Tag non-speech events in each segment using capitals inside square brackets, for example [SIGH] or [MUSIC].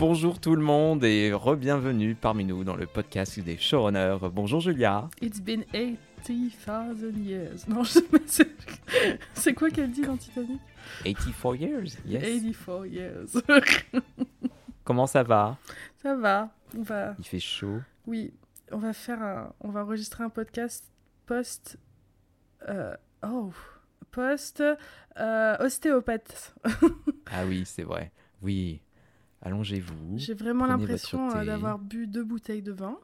Bonjour tout le monde et re-bienvenue parmi nous dans le podcast des showrunners. Bonjour Julia. It's been 80,000 years. Non, je sais pas, c'est- c'est quoi qu'elle dit dans Titanic? 84 years, yes. 84 years. Comment ça va? Ça va, on va... Il fait chaud. Oui, on va faire un... On va enregistrer un podcast post... euh, Oh Post... euh, ostéopathe. Ah oui, c'est vrai. Oui. Allongez-vous. J'ai vraiment l'impression euh, d'avoir bu deux bouteilles de vin.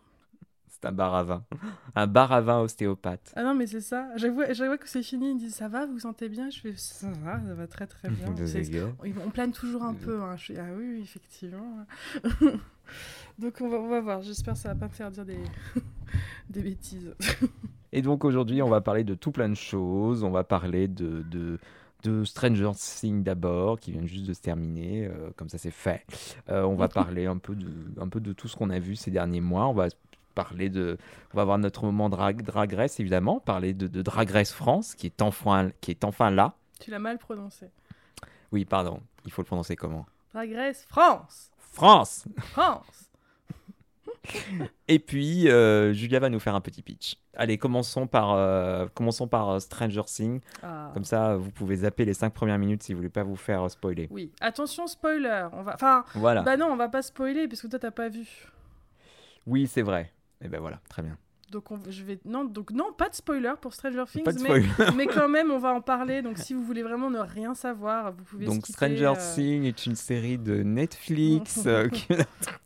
C'est un bar à vin. [LAUGHS] Un bar à vin ostéopathe. Ah non, mais c'est ça. Fois que c'est fini, ils disent Ça va, vous vous sentez bien? Je fais Ça va, ça va très très bien. [LAUGHS] On plane toujours un peu. hein. Je suis, ah oui, oui, effectivement. [LAUGHS] Donc on va, on va voir. J'espère que ça va pas me faire dire des, des bêtises. Et donc aujourd'hui, on va parler de tout plein de choses. On va parler de, de, de Stranger Things d'abord, qui vient juste de se terminer, euh, comme ça c'est fait. Euh, on va parler un peu, de, un peu de tout ce qu'on a vu ces derniers mois. On va parler de, on va avoir notre moment drag, drag race évidemment, parler de, de Drag Race France, qui est enfin, qui est enfin là. tu l'as mal prononcé. Oui, pardon, il faut le prononcer comment? Drag Race France France. France [LAUGHS] Et puis euh, Julia va nous faire un petit pitch. Allez, commençons par, euh, commençons par euh, Stranger Things. Ah, Comme ça, vous pouvez zapper les 5 premières minutes si vous voulez pas vous faire spoiler. Oui, attention, spoiler. On va... Enfin, Voilà. bah non, on va pas spoiler parce que toi, t'as pas vu. Oui, c'est vrai. Et ben voilà, très bien. Donc, on... je vais... non, donc non, pas de spoiler pour Stranger Things. Mais... [LAUGHS] mais quand même, on va en [LAUGHS] parler. Donc, si vous voulez vraiment ne rien savoir, vous pouvez Donc skipper, Stranger euh, Things est une série de Netflix. [LAUGHS] euh, que-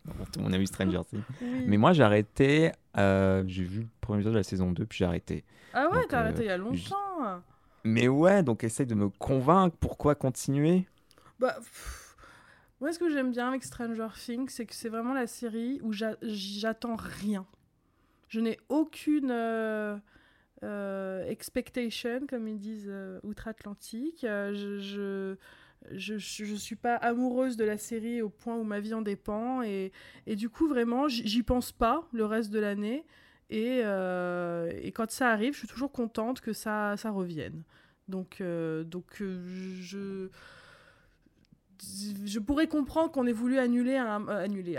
Bon, Tout le monde a vu Stranger Things. oui. Mais moi, j'ai arrêté. euh, j'ai vu le premier épisode de la saison 2, puis j'ai arrêté. Ah ouais, t'as arrêté il y a longtemps. Mais ouais, donc essaye de me convaincre pourquoi continuer? Bah, pff, moi, ce que j'aime bien avec Stranger Things, c'est que c'est vraiment la série où j'a- j'attends rien. Je n'ai aucune euh, euh, expectation, comme ils disent euh, outre-Atlantique. Je, je, je, je- suis pas amoureuse de la série au point où ma vie en dépend. Et, et du coup, vraiment, j'y pense pas le reste de l'année. Et, et quand ça arrive, je suis toujours contente que ça, ça revienne. Donc, donc je je pourrais comprendre qu'on ait voulu annuler annuler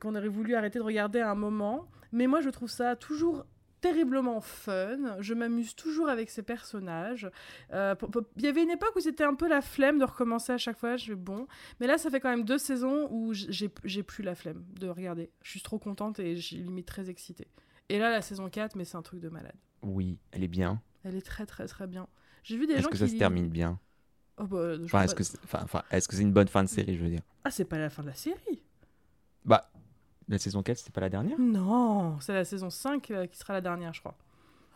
qu'on aurait voulu arrêter de regarder un moment mais moi je trouve ça toujours terriblement fun. Je m'amuse toujours avec ces personnages. Euh, il y avait une époque où c'était un peu la flemme de recommencer à chaque fois. Je bon. Mais là ça fait quand même deux saisons où j'ai plus la flemme de regarder. Je suis trop contente et je suis limite très excitée. Et là la saison 4 mais c'est un truc de malade. Oui, elle est bien. elle est très très très bien. J'ai vu des Est-ce gens que qui ça se termine bien? Oh, bah, je Enfin, sais est-ce pas. que c'est enfin, enfin, est-ce que c'est une bonne fin de série, je veux dire? Ah c'est pas la fin de la série. Bah, la saison 4, c'était pas la dernière? Non, c'est la saison 5 euh, qui sera la dernière, je crois.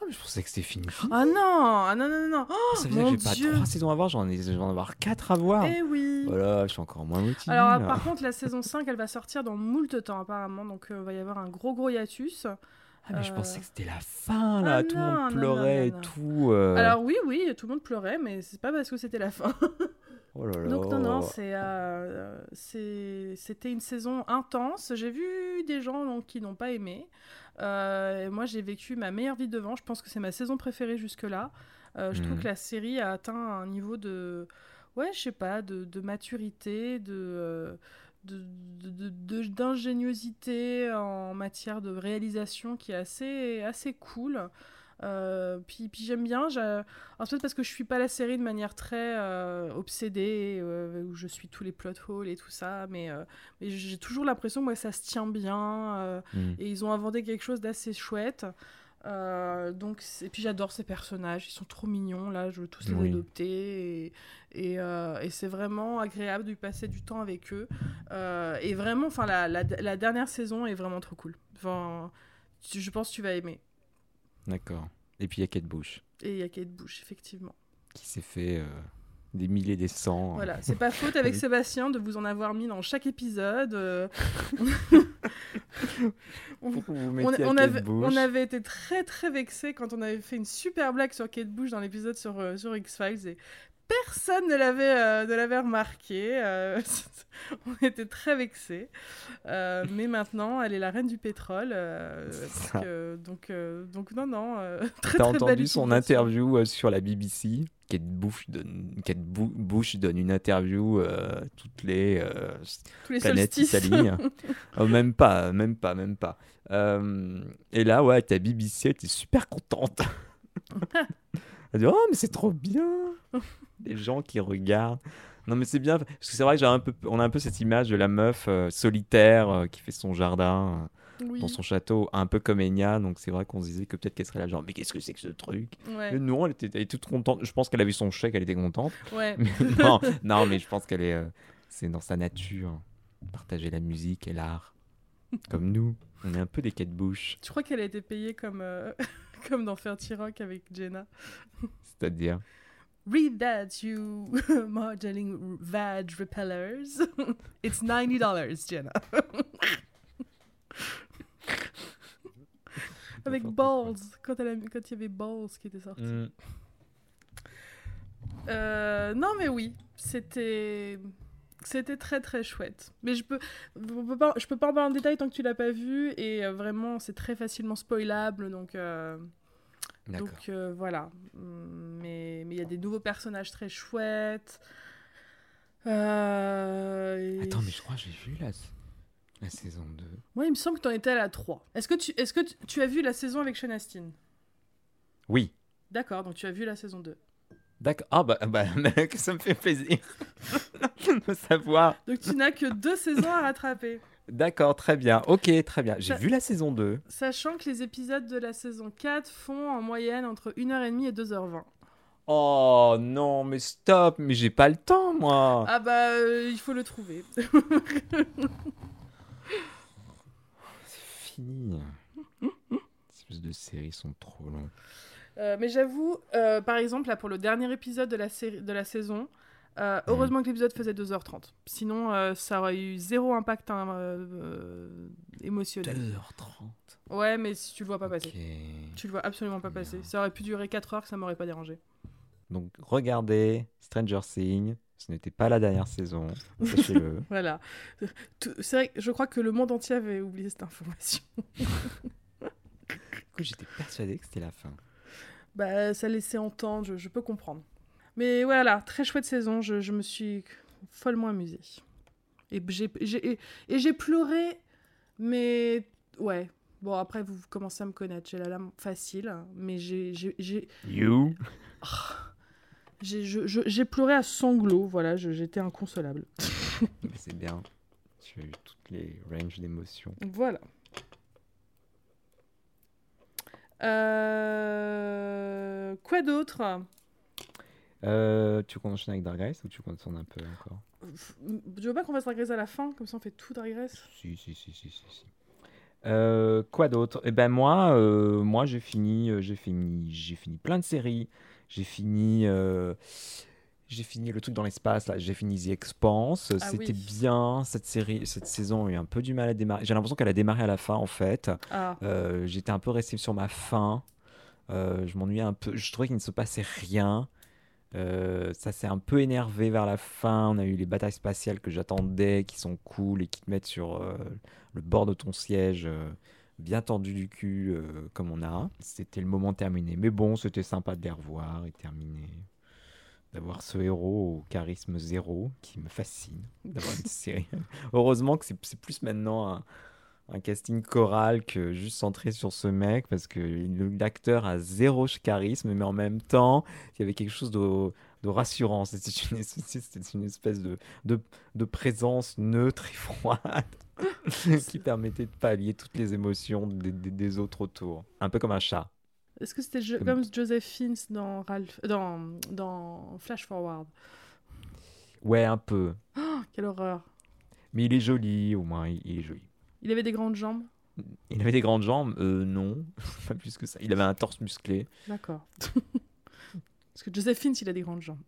Ah, mais je pensais que c'était fini. Ah non, ah non, non, non. Oh, ça veut dire mon que j'ai pas. 3 saisons à voir, j'en ai, je vais en avoir 4 à voir. Eh oui. Voilà, je suis encore moins motivé. Alors, par contre, la saison 5, elle va sortir dans moult temps, apparemment. Donc, il va y avoir un gros, gros hiatus. Ah, mais je euh, pensais que c'était la fin, là. ah tout le monde non, pleurait non, non. et tout. euh. Alors, oui, oui, tout le monde pleurait, mais c'est pas parce que c'était la fin. [LAUGHS] Oh là là. Donc, non, non, c'est, euh, c'est- c'était une saison intense. J'ai vu des gens donc, qui n'ont pas aimé. Moi, j'ai vécu ma meilleure vie devant. Je pense que c'est ma saison préférée jusque-là. Je trouve Mhm. que la série a atteint un niveau de. Ouais, je sais pas, de, de maturité, de. Euh, de- de- d'ingéniosité en matière de réalisation qui est assez, assez cool. Euh, puis, puis j'aime bien, alors peut-être parce que je suis pas la série de manière très euh, obsédée, euh, où je suis tous les plot holes et tout ça, mais, mais j'ai toujours l'impression que ça se tient bien, Hmm. et ils ont inventé quelque chose d'assez chouette. Euh, donc, et puis j'adore ces personnages, ils sont trop mignons, là, je veux tous les Oui. adopter, et, et, euh, et c'est vraiment agréable de passer du temps avec eux. Euh, et vraiment, enfin, la, la, la dernière saison est vraiment trop cool. Enfin, tu- je pense que tu vas aimer. D'accord. Et puis il y a Kate Bush Et il y a Kate Bush, effectivement. qui s'est fait des milliers des cents. Voilà, c'est pas faute avec. [LAUGHS] Sébastien de vous en avoir mis dans chaque épisode. [LAUGHS] on, avait, Bush. on avait été très très vexés quand on avait fait une super blague sur Kate Bush dans l'épisode sur, euh, sur X-Files et personne ne l'avait euh, ne l'avait remarqué. euh, [LAUGHS] on était très vexés. Euh, mais maintenant, elle est la reine du pétrole. donc, donc, non, non. [LAUGHS] très, T'as très entendu son interview sur la BBC Kate Bush donne, Kate Bu- Bush donne une interview toutes les Tous les planètes s'alignent. [LAUGHS] Oh, même pas, même pas, même pas. Et là, ouais, ta BBC, était super contente. Elle dit Oh, mais c'est trop bien [LAUGHS] Les gens qui regardent. Non, mais c'est bien. Parce que c'est vrai que j'ai un peu, on a un peu cette image de la meuf euh, solitaire euh, qui fait son jardin euh, Oui. dans son château, un peu comme Enya. Donc c'est vrai qu'on se disait que peut-être qu'elle serait là, genre, mais qu'est-ce que c'est que ce truc? Ouais. Mais non, elle était, elle était toute contente. Je pense qu'elle a vu son chèque, elle était contente. ouais. Mais [LAUGHS] non, [LAUGHS] non, mais je pense qu'elle est, euh, c'est dans sa nature. Partager la musique et l'art. Comme nous, on est un peu des Kate Bush, Tu crois qu'elle a été payée comme, euh, [LAUGHS] comme dans Ferty Rock avec Jenna c'est-à-dire. Read that, you [LAUGHS] modeling vag repellers. [LAUGHS] It's $90, Jenna. avec. Balls, quand, elle a, quand il y avait Balls qui était sorti. Mm. Euh, non, mais oui, c'était. C'était très très chouette. Mais je peux, on peut pas, je peux pas en parler en détail tant que tu l'as pas vu. Et euh, vraiment, c'est très facilement spoilable. Donc, euh, donc euh, voilà. Mais mais il y a des nouveaux personnages très chouettes. Euh, et- Attends, mais je crois que j'ai vu la, la saison 2. Moi, il me semble que tu en étais à la 3. Est-ce que, tu, est que tu, tu as vu la saison avec Sean Astin? Oui. D'accord, donc tu as vu la saison 2. D'accord. Ah bah, bah [LAUGHS] mec, ça me fait plaisir [LAUGHS] de savoir. Donc tu n'as que deux saisons à rattraper. D'accord, très bien. Ok, très bien. J'ai vu la saison 2. Sachant que les épisodes de la saison 4 font en moyenne entre 1h30 et 2h20. Oh non, mais stop, mais j'ai pas le temps, moi. Ah bah, euh, il faut le trouver. [LAUGHS] C'est fini. Ces espèces de séries sont trop longues. Euh, mais j'avoue, euh, par exemple, là, pour le dernier épisode de la, série, de la saison, euh, heureusement que l'épisode faisait 2h30. Sinon, ça aurait eu zéro impact hein, émotionnel. 2h30. Ouais, mais si tu le vois pas passer. Tu le vois absolument pas passer. Ça aurait pu durer 4 heures, ça m'aurait pas dérangé. Donc regardez Stranger Things. Ce n'était pas la dernière saison. Sachez-le. [LAUGHS] Voilà. C'est vrai, que je crois que le monde entier avait oublié cette information. [LAUGHS] Du coup, j'étais persuadé que c'était la fin. Bah, ça laissait entendre, je, je peux comprendre. Mais voilà, très chouette saison, je, je me suis follement amusée. Et j'ai j'ai- et- et j'ai pleuré, mais ouais. Bon, après, vous commencez à me connaître, j'ai la lame facile, hein, mais j'ai j'ai- j'ai- You? J'ai je- je- j'ai pleuré à sanglots, voilà, je- j'étais inconsolable. Mais [LAUGHS] c'est bien. Tu as eu toutes les ranges d'émotions. Voilà. Euh, Quoi d'autre? Euh, tu veux qu'on enchaîne avec Dark Race ou tu tourne un peu encore? Tu veux pas qu'on fasse Drag Race à la fin Comme ça on fait tout Drag Race Si, si, si, si, si. si. Euh, quoi d'autre? Eh ben moi, euh, moi j'ai fini, euh, j'ai fini, j'ai fini plein de séries. J'ai fini, euh, j'ai fini le truc dans l'espace là. J'ai fini The Expanse. Ah C'était oui. bien cette série, cette saison a eu un peu du mal à démarrer. J'ai l'impression qu'elle a démarré à la fin en fait. Ah, Euh, J'étais un peu resté sur ma faim. Euh, je m'ennuyais un peu. Je trouvais qu'il ne se passait rien. Euh, ça s'est un peu énervé vers la fin. On a eu les batailles spatiales que j'attendais, qui sont cool et qui te mettent sur euh, le bord de ton siège, euh, bien tendu du cul, comme on a. C'était le moment terminé. Mais bon, c'était sympa de les revoir et terminer. D'avoir ce héros au charisme zéro qui me fascine. D'avoir une série. [LAUGHS] Heureusement que c'est plus maintenant un, un casting choral que juste centré sur ce mec parce que l'acteur a zéro charisme mais en même temps il y avait quelque chose de, de rassurant c'était une, [LAUGHS] une espèce de, de, de présence neutre et froide [LAUGHS] qui permettait de pallier toutes les émotions des, des- des autres autour un peu comme un chat est-ce que c'était jo- Comme- comme Joseph Fiennes dans, Ralph... dans, dans Flash Forward? Ouais un peu. Quelle horreur. Mais il est joli au moins il, est joli. Il avait des grandes jambes? Il avait des grandes jambes? Euh, non. [LAUGHS] Pas plus que ça. Il avait un torse musclé. D'accord. [LAUGHS] Parce que Joseph Fiennes, il a des grandes jambes.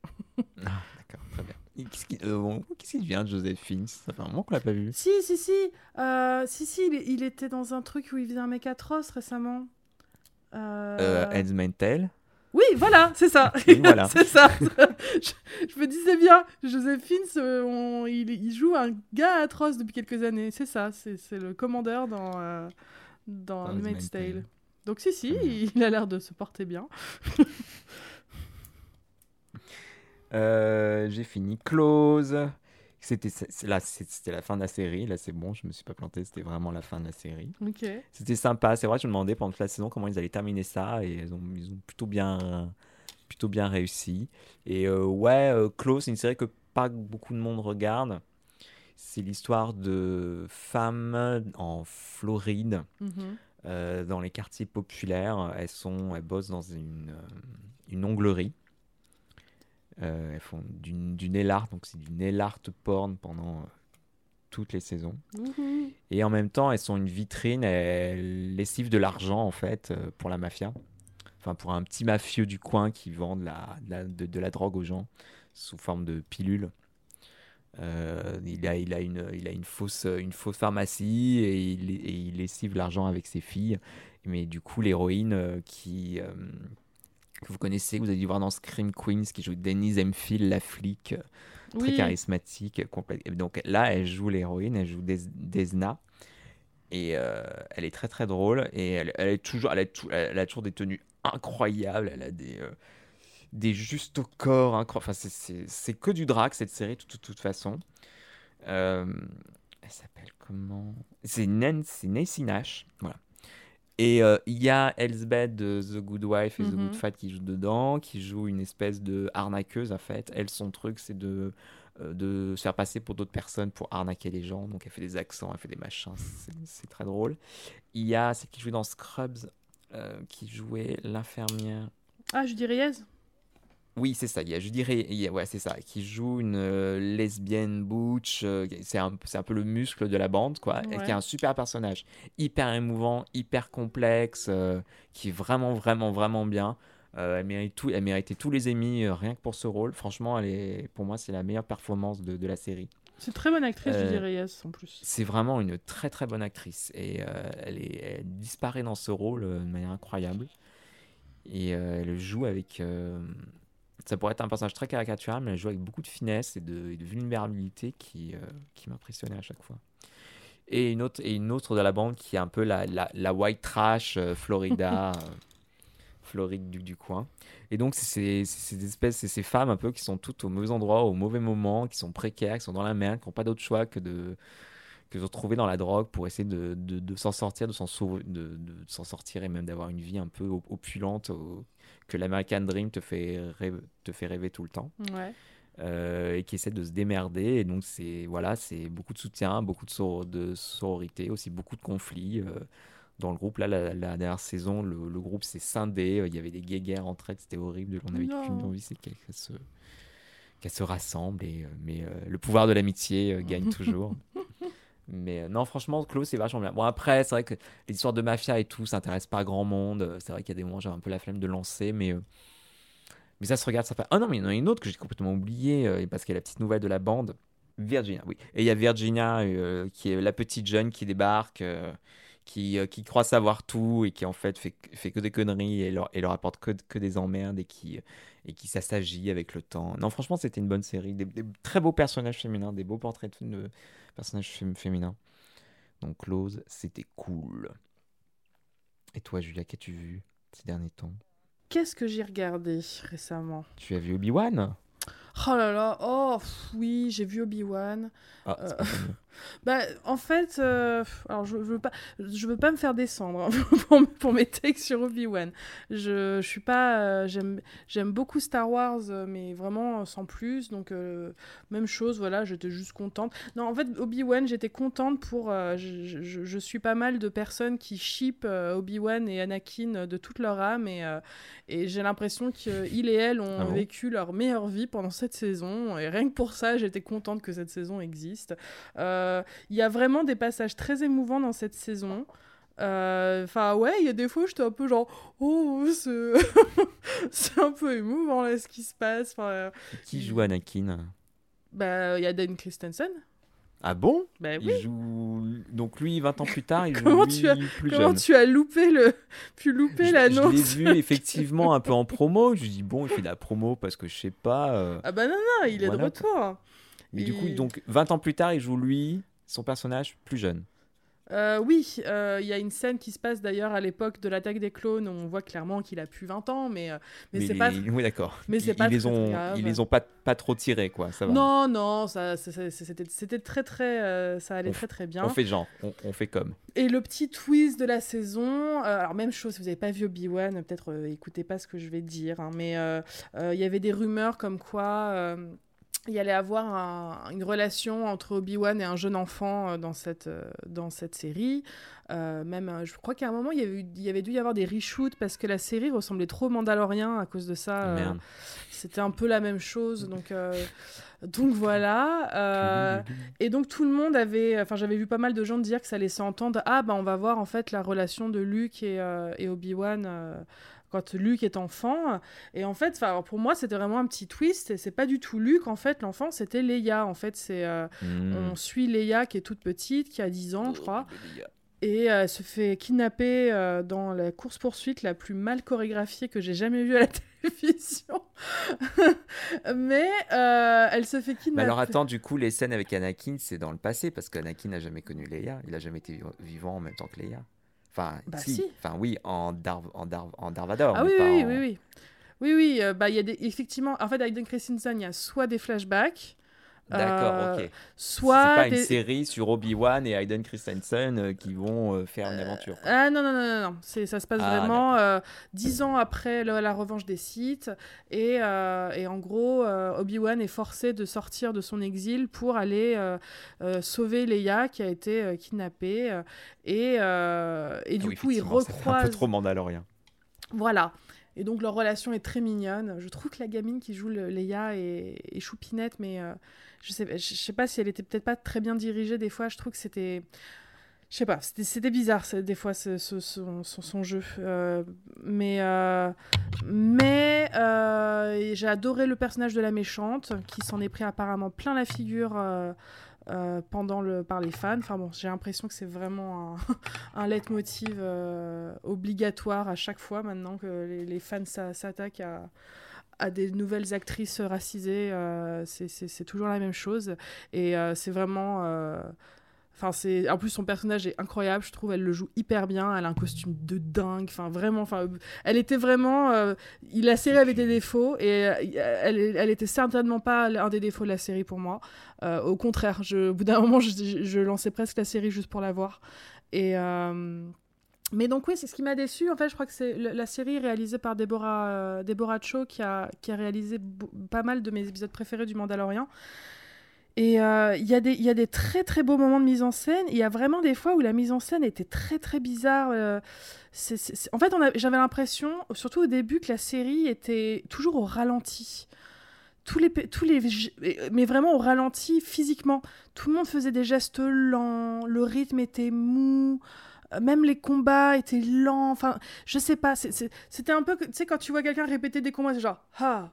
ah d'accord très bien. Qu'est-ce qu'il euh, devient de Joséphine ça fait un moment qu'on l'a pas vu. Si, si, si. Euh, si, si, il, il était dans un truc où il faisait un mec atroce récemment. Euh... euh, Tale Oui, voilà, c'est ça. Voilà. [LAUGHS] c'est ça. je, je me disais bien, Joséphine, on- il, il joue un gars atroce depuis quelques années. C'est ça, c'est c'est le commandeur dans, euh, dans Dans Tale. Tale. Donc si, si, il a l'air de se porter bien. [LAUGHS] Euh, j'ai fini Close. C'était c'était la fin de la série. Là, c'est bon, je me suis pas planté. C'était vraiment la fin de la série. C'était sympa. C'est vrai, je me demandais pendant toute la saison comment ils allaient terminer ça et ils ont, ils ont plutôt bien, plutôt bien réussi. Et euh, ouais, euh, Close, c'est une série que pas beaucoup de monde regarde. C'est l'histoire de femmes en Floride, Mhm. euh, dans les quartiers populaires. Elles sont, elles bossent dans une, euh, une onglerie. Euh, elles font du, du nail art, donc c'est du nail art porn pendant euh, toutes les saisons. Et en même temps, elles sont une vitrine, elles lessivent de l'argent en fait euh, pour la mafia. Enfin, pour un petit mafieux du coin qui vend de la, de la, de- de la drogue aux gens sous forme de pilules. Euh, il, a, il, a une, il a une fausse, une fausse pharmacie et il, et il lessive l'argent avec ses filles. Mais du coup, l'héroïne qui, euh, que vous connaissez, que vous avez dû voir dans Scream Queens, qui joue Denise Hemphill, la flic, euh, très Oui. charismatique. complète- Donc là, elle joue l'héroïne, elle joue Des- Desna. Et euh, elle est très très drôle. Et elle, elle est toujours, elle, a tou- elle a toujours des tenues incroyables. Elle a des, euh, des justes au corps. Enfin, c'est- que du drag cette série, de toute, toute façon. Euh, elle s'appelle comment? C'est Nancy, Nancy Nash. Voilà. Et euh, il y a Elsbeth de The Good Wife et The Mhm. Good Fight qui joue dedans, qui joue une espèce de arnaqueuse en fait. Elle, son truc, c'est de, euh, de se faire passer pour d'autres personnes pour arnaquer les gens. Donc elle fait des accents, elle fait des machins, c'est très drôle. Il y a celle qui jouait dans Scrubs, euh, qui jouait l'infirmière. Ah, Judy Reyes Oui, c'est ça. Il y a, je dirais, il y a- ouais, c'est ça, qui joue une euh, lesbienne butch. euh, c'est un, c'est un peu le muscle de la bande, quoi. Et qui est un super personnage, hyper émouvant, hyper complexe, euh, qui est vraiment, vraiment, vraiment bien. Elle mérite tout, elle méritait tous les Emmy rien que pour ce rôle. Franchement, elle est, pour moi, c'est la meilleure performance de, de la série. C'est une très bonne actrice, Euh, Judy Reyes, en plus. C'est vraiment une très très bonne actrice et elle, est, elle disparaît dans ce rôle de manière incroyable et elle joue avec ça pourrait être un personnage très caricatural mais elle joue avec beaucoup de finesse et de, et de vulnérabilité qui, euh, qui m'impressionnait à chaque fois. Et une autre et une autre de la bande qui est un peu la, la, la white trash euh, Florida [LAUGHS] euh, Floride du, du coin. Et donc c'est ces, c'est ces espèces c'est ces femmes un peu qui sont toutes au mauvais endroit au mauvais moment qui sont précaires qui sont dans la merde qui n'ont pas d'autre choix que de que de se retrouver dans la drogue pour essayer de, de, de s'en sortir, de s'en sauver- de, de s'en sortir et même d'avoir une vie un peu op- opulente au- que l'American Dream te fait, rêve- te fait rêver tout le temps Ouais. euh, et qui essaie de se démerder. Et donc, c'est voilà, c'est beaucoup de soutien, beaucoup de, sor- de sororité, aussi beaucoup de conflits. euh, dans le groupe, là, la, la dernière saison, le, le groupe s'est scindé. euh, Il y avait des guéguerres entre elles, c'était horrible. On avait Non. qu'une envie, c'est qu'elles se, qu'elles se rassemblent. Et, mais le pouvoir de l'amitié gagne [LAUGHS] toujours. Mais euh, non, franchement, Close, c'est vachement bien. Bon, après, c'est vrai que les histoires de mafia et tout, ça intéresse pas grand monde. Euh, C'est vrai qu'il y a des moments, j'ai un peu la flemme de lancer, mais, euh, mais ça se regarde, ça fait. Ah non, mais il y en a une autre que j'ai complètement oubliée, euh, parce qu'il y a la petite nouvelle de la bande. Virginia, oui. Et il y a Virginia, qui est la petite jeune qui débarque, qui, euh, qui croit savoir tout et qui en fait fait, fait que des conneries et leur, et leur apporte que, que des emmerdes et qui, et qui s'assagit avec le temps. Non, franchement, c'était une bonne série. Des, des très beaux personnages féminins, des beaux portraits de, personnages fém- féminins. Donc, Close, c'était cool. Et toi, Julia, qu'as-tu vu ces derniers temps? Qu'est-ce que j'ai regardé récemment? Tu as vu Obi-Wan? Oh là là, oh pff, oui, j'ai vu Obi-Wan. Ah, Euh. Bah, en fait, euh, alors je, je veux pas, je veux pas me faire descendre hein, [LAUGHS] pour, pour mes takes sur Obi-Wan. Je, je suis pas, euh, j'aime, j'aime beaucoup Star Wars, euh, mais vraiment sans plus. Donc euh, même chose, voilà, j'étais juste contente. Non, en fait, Obi-Wan, j'étais contente pour, je, je- je- je suis pas mal de personnes qui ship Obi-Wan et Anakin de toute leur âme, et, et j'ai l'impression qu'ils et elle ont Ah bon vécu leur meilleure vie pendant cette saison. Et rien que pour ça, j'étais contente que cette saison existe. Euh, Il y a vraiment des passages très émouvants dans cette saison. Euh, Enfin, ouais, il y a des fois où j'étais un peu genre, oh, [LAUGHS] c'est un peu émouvant là ce qui se passe. Enfin, euh, Qui joue Anakin? Bah, il y a Dan Christensen. Ah bon? Il oui. joue donc lui 20 ans plus tard, il [LAUGHS] joue Comment lui tu as- plus Comment jeune. tu as loupé le, [LAUGHS] pu louper Je- Je l'annonce l'ai vu effectivement un peu en promo. Je dis bon, il fait de la promo parce que je sais pas. euh, Ah bah non non, il est de retour. Mais du coup, Il- donc 20 ans plus tard, il joue lui, son personnage plus jeune. Euh, oui, euh, il y a une scène qui se passe d'ailleurs à l'époque de l'attaque des clones où on voit clairement qu'il a plus 20 ans, mais, euh, mais, c'est les- pas. Oui, d'accord. [LAUGHS] mais c'est pas ils les ont, grave. ils les ont pas, pas trop tirés, quoi. Ça va. Non, non, ça, c'était c'était très très. ça allait On très très bien. On fait genre, on, on fait comme. Et le petit twist de la saison, alors même chose, si vous n'avez pas vu Obi-Wan, peut-être écoutez pas ce que je vais dire, hein, mais il y avait des rumeurs comme quoi il y allait avoir un- une relation entre Obi-Wan et un jeune enfant euh, dans, cette, euh, dans cette série. Euh, même, je crois qu'à un moment, il y, avait eu- il y avait dû y avoir des reshoots parce que la série ressemblait trop au Mandalorian à cause de ça. euh. C'était un peu la même chose, donc, euh, donc voilà. et donc tout le monde avait, enfin j'avais vu pas mal de gens dire que ça laissait entendre, ah bah on va voir en fait la relation de Luke et, et Obi-Wan quand Luke est enfant. Et en fait, pour moi c'était vraiment un petit twist. Et c'est pas du tout Luke en fait, l'enfant c'était Leia. En fait c'est, euh, Hmm. on suit Leia qui est toute petite, qui a 10 ans je crois. Oh, gars. Et elle se fait kidnapper euh, dans la course-poursuite la plus mal chorégraphiée que j'ai jamais vue à la [LAUGHS] télévision. [LAUGHS] Mais euh, elle se fait Mais kidnapper. alors attends, du coup, les scènes avec Anakin, c'est dans le passé parce qu'Anakin n'a jamais connu Leia. Il a jamais été vi- vivant en même temps que Leia. Enfin, Bah, si. si. Enfin, oui, en, Dar en, Dar en Darvador. Ah oui, oui, en- oui, oui. Oui, oui, euh, bah, il y a des... effectivement, en fait, Hayden Christensen, il y a soit des flashbacks, D'accord, euh, ok. C'est soit pas des... une série sur Obi-Wan et Hayden Christensen euh, qui vont euh, faire une aventure. quoi. Ah non, non, non, non, non. C'est, ça se passe Ah, vraiment dix ans après le- la revanche des Sith. Et, et en gros, Obi-Wan est forcé de sortir de son exil pour aller sauver Leia qui a été kidnappée. et, et du Ah oui, coup, il fait un peu recroise... trop Mandalorien. Voilà. Et donc leur relation est très mignonne. Je trouve que la gamine qui joue le, est, choupinette, mais euh, je sais, sais pas si elle était peut-être pas très bien dirigée des fois. Je trouve que c'était, je sais pas, c'était, bizarre des fois son, jeu. Euh, mais euh, mais j'ai adoré le personnage de la méchante qui s'en est pris apparemment plein la figure. Euh, pendant le par les fans enfin bon j'ai l'impression que c'est vraiment un, [LAUGHS] un leitmotiv euh, obligatoire à chaque fois maintenant que les, fans s'a- s'attaquent à, à des nouvelles actrices racisées. euh, c'est toujours la même chose. Et euh, c'est vraiment. Enfin, c'est en plus son personnage est incroyable, je trouve. Elle le joue hyper bien. Elle a un costume de dingue. Enfin, vraiment. Enfin, elle était vraiment. euh, la série avait des défauts et euh, elle, elle était certainement pas un des défauts de la série pour moi. Euh, au contraire, je, au bout d'un moment, je, lançais presque la série juste pour la voir. Et euh, mais donc oui, c'est ce qui m'a déçu. En fait, je crois que c'est la série réalisée par Deborah, Deborah Cho qui a, qui a réalisé pas mal de mes épisodes préférés du Mandalorian. Et euh, il y, a des- très très beaux moments de mise en scène. Il y a vraiment des fois où la mise en scène était très très bizarre. euh, En fait, j'avais l'impression, surtout au début, que la série était toujours au ralenti. Tous les, tous les, mais vraiment au ralenti physiquement. Tout le monde faisait des gestes lents, le rythme était mou, euh, même les combats étaient lents. Enfin, je sais pas, c'était un peu, tu sais, quand tu vois quelqu'un répéter des combats, c'est genre ha,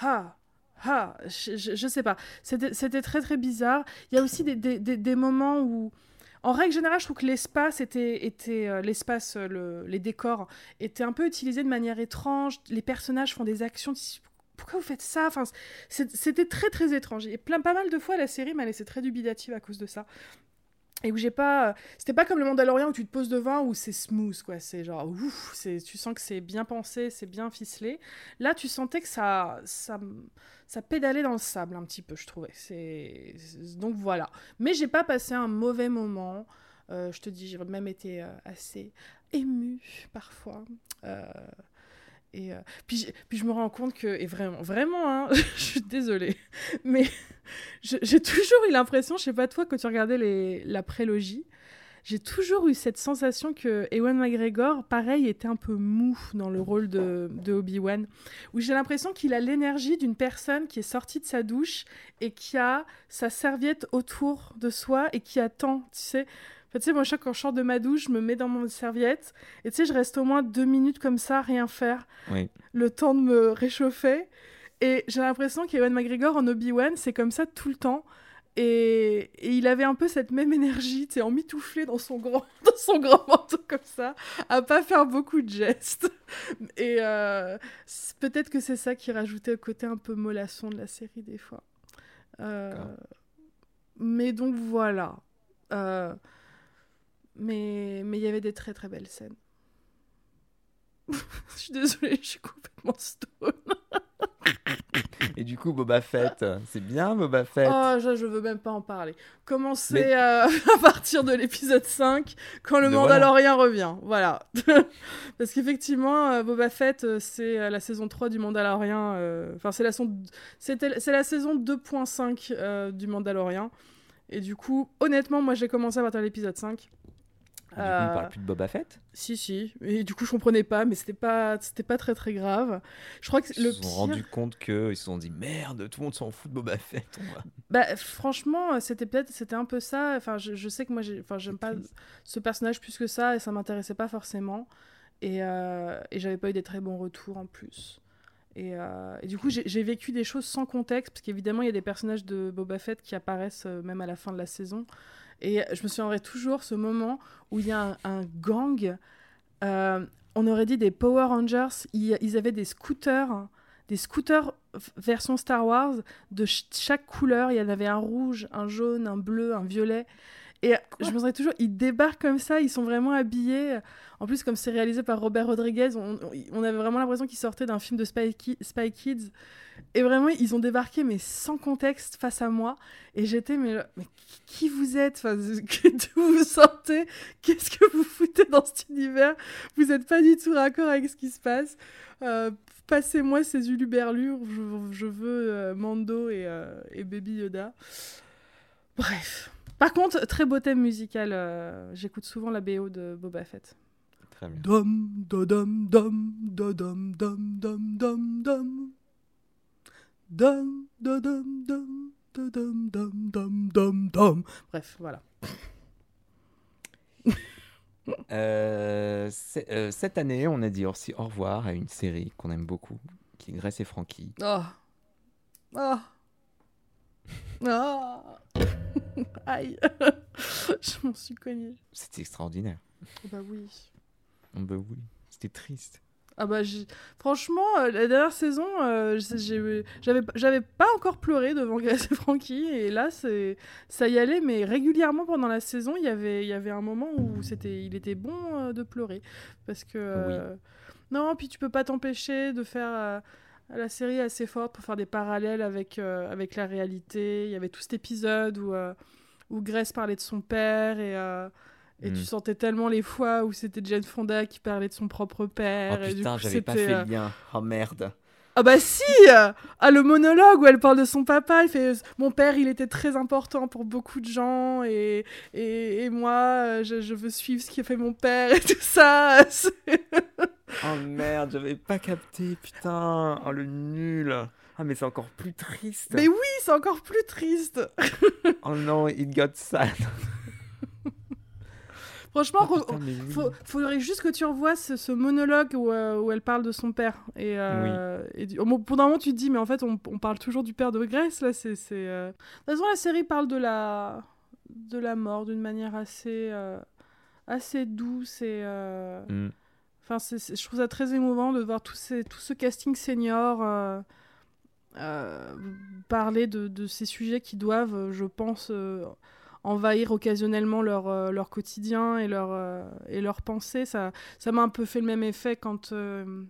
ha, ha, je, je, sais pas. C'était très très bizarre. Il y a aussi des, des, des, moments où. En règle générale, je trouve que l'espace était, était euh, l'espace, euh, le, les décors étaient un peu utilisés de manière étrange. Les personnages font des actions. Pourquoi vous faites ça? Enfin, C'était très très étrange. Et plein, pas mal de fois, la série m'a laissé très dubitative à cause de ça. Et où j'ai pas. C'était pas comme le Mandalorian où tu te poses devant où c'est smooth, quoi. C'est genre, ouf, c'est- tu sens que c'est bien pensé, c'est bien ficelé. Là, tu sentais que ça, ça, ça pédalait dans le sable un petit peu, je trouvais. Donc voilà. Mais j'ai pas passé un mauvais moment. Euh, je te dis, j'ai même été euh, assez émue parfois. Euh, et euh, puis, puis je me rends compte que, et vraiment, vraiment, hein, [LAUGHS] je suis désolée, mais j'ai toujours eu l'impression, je sais pas toi, quand tu regardais les, la prélogie, j'ai toujours eu cette sensation que Ewan McGregor, pareil, était un peu mou dans le rôle de, de Obi-Wan, où j'ai l'impression qu'il a l'énergie d'une personne qui est sortie de sa douche et qui a sa serviette autour de soi et qui attend, tu sais. Enfin, tu sais, moi, chaque quand je sors de ma douche, je me mets dans mon serviette et tu sais, je reste au moins deux minutes comme ça, rien faire, Oui. le temps de me réchauffer. Et j'ai l'impression qu'Ewan McGregor en Obi-Wan, c'est comme ça tout le temps. Et, et il avait un peu cette même énergie, tu sais, emmitouflé dans son grand, [LAUGHS] dans son grand manteau comme ça, à pas faire beaucoup de gestes. [LAUGHS] Et euh, peut-être que c'est ça qui rajoutait le côté un peu mollasson de la série des fois. Euh, mais donc voilà. Euh, mais mais il y avait des très très belles scènes. [LAUGHS] je suis désolée, je suis complètement stone. Et du coup, Boba Fett, c'est bien Boba Fett. Oh, je, je veux même pas en parler. Commencez euh, [LAUGHS] à partir de l'épisode 5, quand le Mais Mandalorien revient. Voilà. [LAUGHS] Parce qu'effectivement, euh, Boba Fett, c'est la saison 3 du Mandalorien. euh, Enfin, c'est la, son- la saison 2.5 euh, du Mandalorien. Et du coup, honnêtement, moi, j'ai commencé à partir de l'épisode 5. Du coup, on Euh, parle plus de Boba Fett. Si, si. Et du coup, je comprenais pas, mais c'était pas, c'était pas très très grave. Je crois que Ils le se sont pire... rendus compte que ils se sont dit merde, tout le monde s'en fout de Boba Fett. va- Bah, franchement, c'était peut-être, c'était un peu ça. Enfin, je, je sais que moi, j'ai, enfin, j'aime pas ce personnage plus que ça et ça m'intéressait pas forcément. Et, euh, et j'avais pas eu des très bons retours en plus. Et, euh, et du coup, j'ai, j'ai vécu des choses sans contexte parce qu'évidemment, il y a des personnages de Boba Fett qui apparaissent euh, même à la fin de la saison. Et je me souviendrai toujours ce moment où il y a un, gang. euh, on aurait dit des Power Rangers. Ils, avaient des scooters, des scooters version Star Wars de ch- chaque couleur. Il y en avait un rouge, un jaune, un bleu, un violet. Et je me souviens toujours, ils débarquent comme ça, ils sont vraiment habillés. En plus, comme c'est réalisé par Robert Rodriguez, on, avait vraiment l'impression qu'ils sortaient d'un film de Spy, Ki- Spy Kids. Et vraiment, ils ont débarqué, mais sans contexte, face à moi. Et j'étais, mais, mais qui- qui vous êtes? Enfin, [LAUGHS] D'où vous sortez Qu'est-ce que vous foutez dans cet univers? Vous n'êtes pas du tout raccord avec ce qui se passe. Euh, Passez-moi ces uluberlures. Je, je veux euh, Mando et, euh, et Baby Yoda. Bref. Par contre, très beau thème musical. euh, J'écoute souvent la BO de Boba Fett. Très bien. Dum, da, dum, dum, da, dum, dum, dum, dum, dum. Dum, da, dum, dum, da, dum, dum, dum, dum, dum. Bref, voilà. [LAUGHS] Euh, c'est- euh, cette année, on a dit aussi au revoir à une série qu'on aime beaucoup, qui est Grace et Frankie. Oh. Oh. [LAUGHS] Oh. [LAUGHS] Aïe. Je m'en suis cognée. C'était extraordinaire. Oh bah oui. Oh, bah oui, c'était triste. Ah bah franchement, euh, la dernière saison, euh, j'avais pas encore pleuré devant Grace et Frankie et là c'est ça y allait, mais régulièrement pendant la saison, il y avait il y avait un moment où c'était il était bon euh, de pleurer parce que non puis tu peux pas t'empêcher de faire la série est assez forte pour faire des parallèles avec euh, avec la réalité. Il y avait tout cet épisode où euh, où Grace parlait de son père et euh, et Mm. tu sentais tellement les fois où c'était Jane Fonda qui parlait de son propre père. Oh et putain, j'avais pas fait le lien. Oh merde. Ah bah si euh, Ah le monologue où elle parle de son papa, elle fait mon père il était très important pour beaucoup de gens et, et, et moi euh, je, je veux suivre ce qu'a fait mon père et tout ça. [LAUGHS] Oh merde, j'avais pas capté, putain. Oh le nul. Ah mais c'est encore plus triste. Mais oui c'est encore plus triste. Oh non, it got sad. [LAUGHS] Franchement, Oh, re- putain, mais oui. faut, faudrait juste que tu revoies ce, ce monologue où, euh, où elle parle de son père. Et, euh, et du- au mo- pendant un moment, tu te dis, mais en fait, on, on parle toujours du père de Grace. Là, c'est, c'est, euh, De toute façon, la série parle de la, de la mort d'une manière assez, euh, assez douce. Et, Mm. enfin, c'est- c'est- je trouve ça très émouvant de voir tout, ces, tout ce casting senior euh, euh, parler de, de ces sujets qui doivent, je pense, euh, envahir occasionnellement leur, euh, leur quotidien et leur, euh, et leurs pensées. Ça ça m'a un peu fait le même effet quand euh,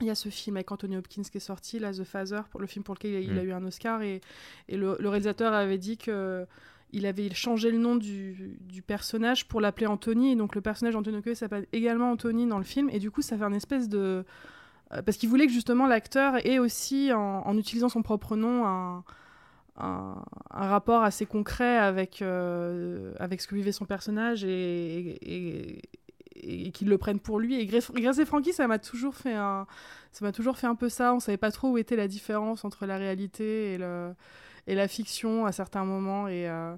il y a ce film avec Anthony Hopkins qui est sorti, là, The Father, pour le film pour lequel il a, il a Mm. eu un Oscar. Et, et le, le réalisateur avait dit que il avait changé le nom du, du personnage pour l'appeler Anthony. Et donc le personnage Anthony Hopkins s'appelle également Anthony dans le film. Et du coup, ça fait un espèce de... euh, Parce qu'il voulait que justement l'acteur ait aussi, en, en utilisant son propre nom, un, un, rapport assez concret avec, euh, avec ce que vivait son personnage et, et, et- le prenne pour lui. Et Grace et Frankie, ça m'a toujours fait un, ça m'a toujours fait un peu ça. On savait pas trop où était la différence entre la réalité et le et la fiction à certains moments et euh,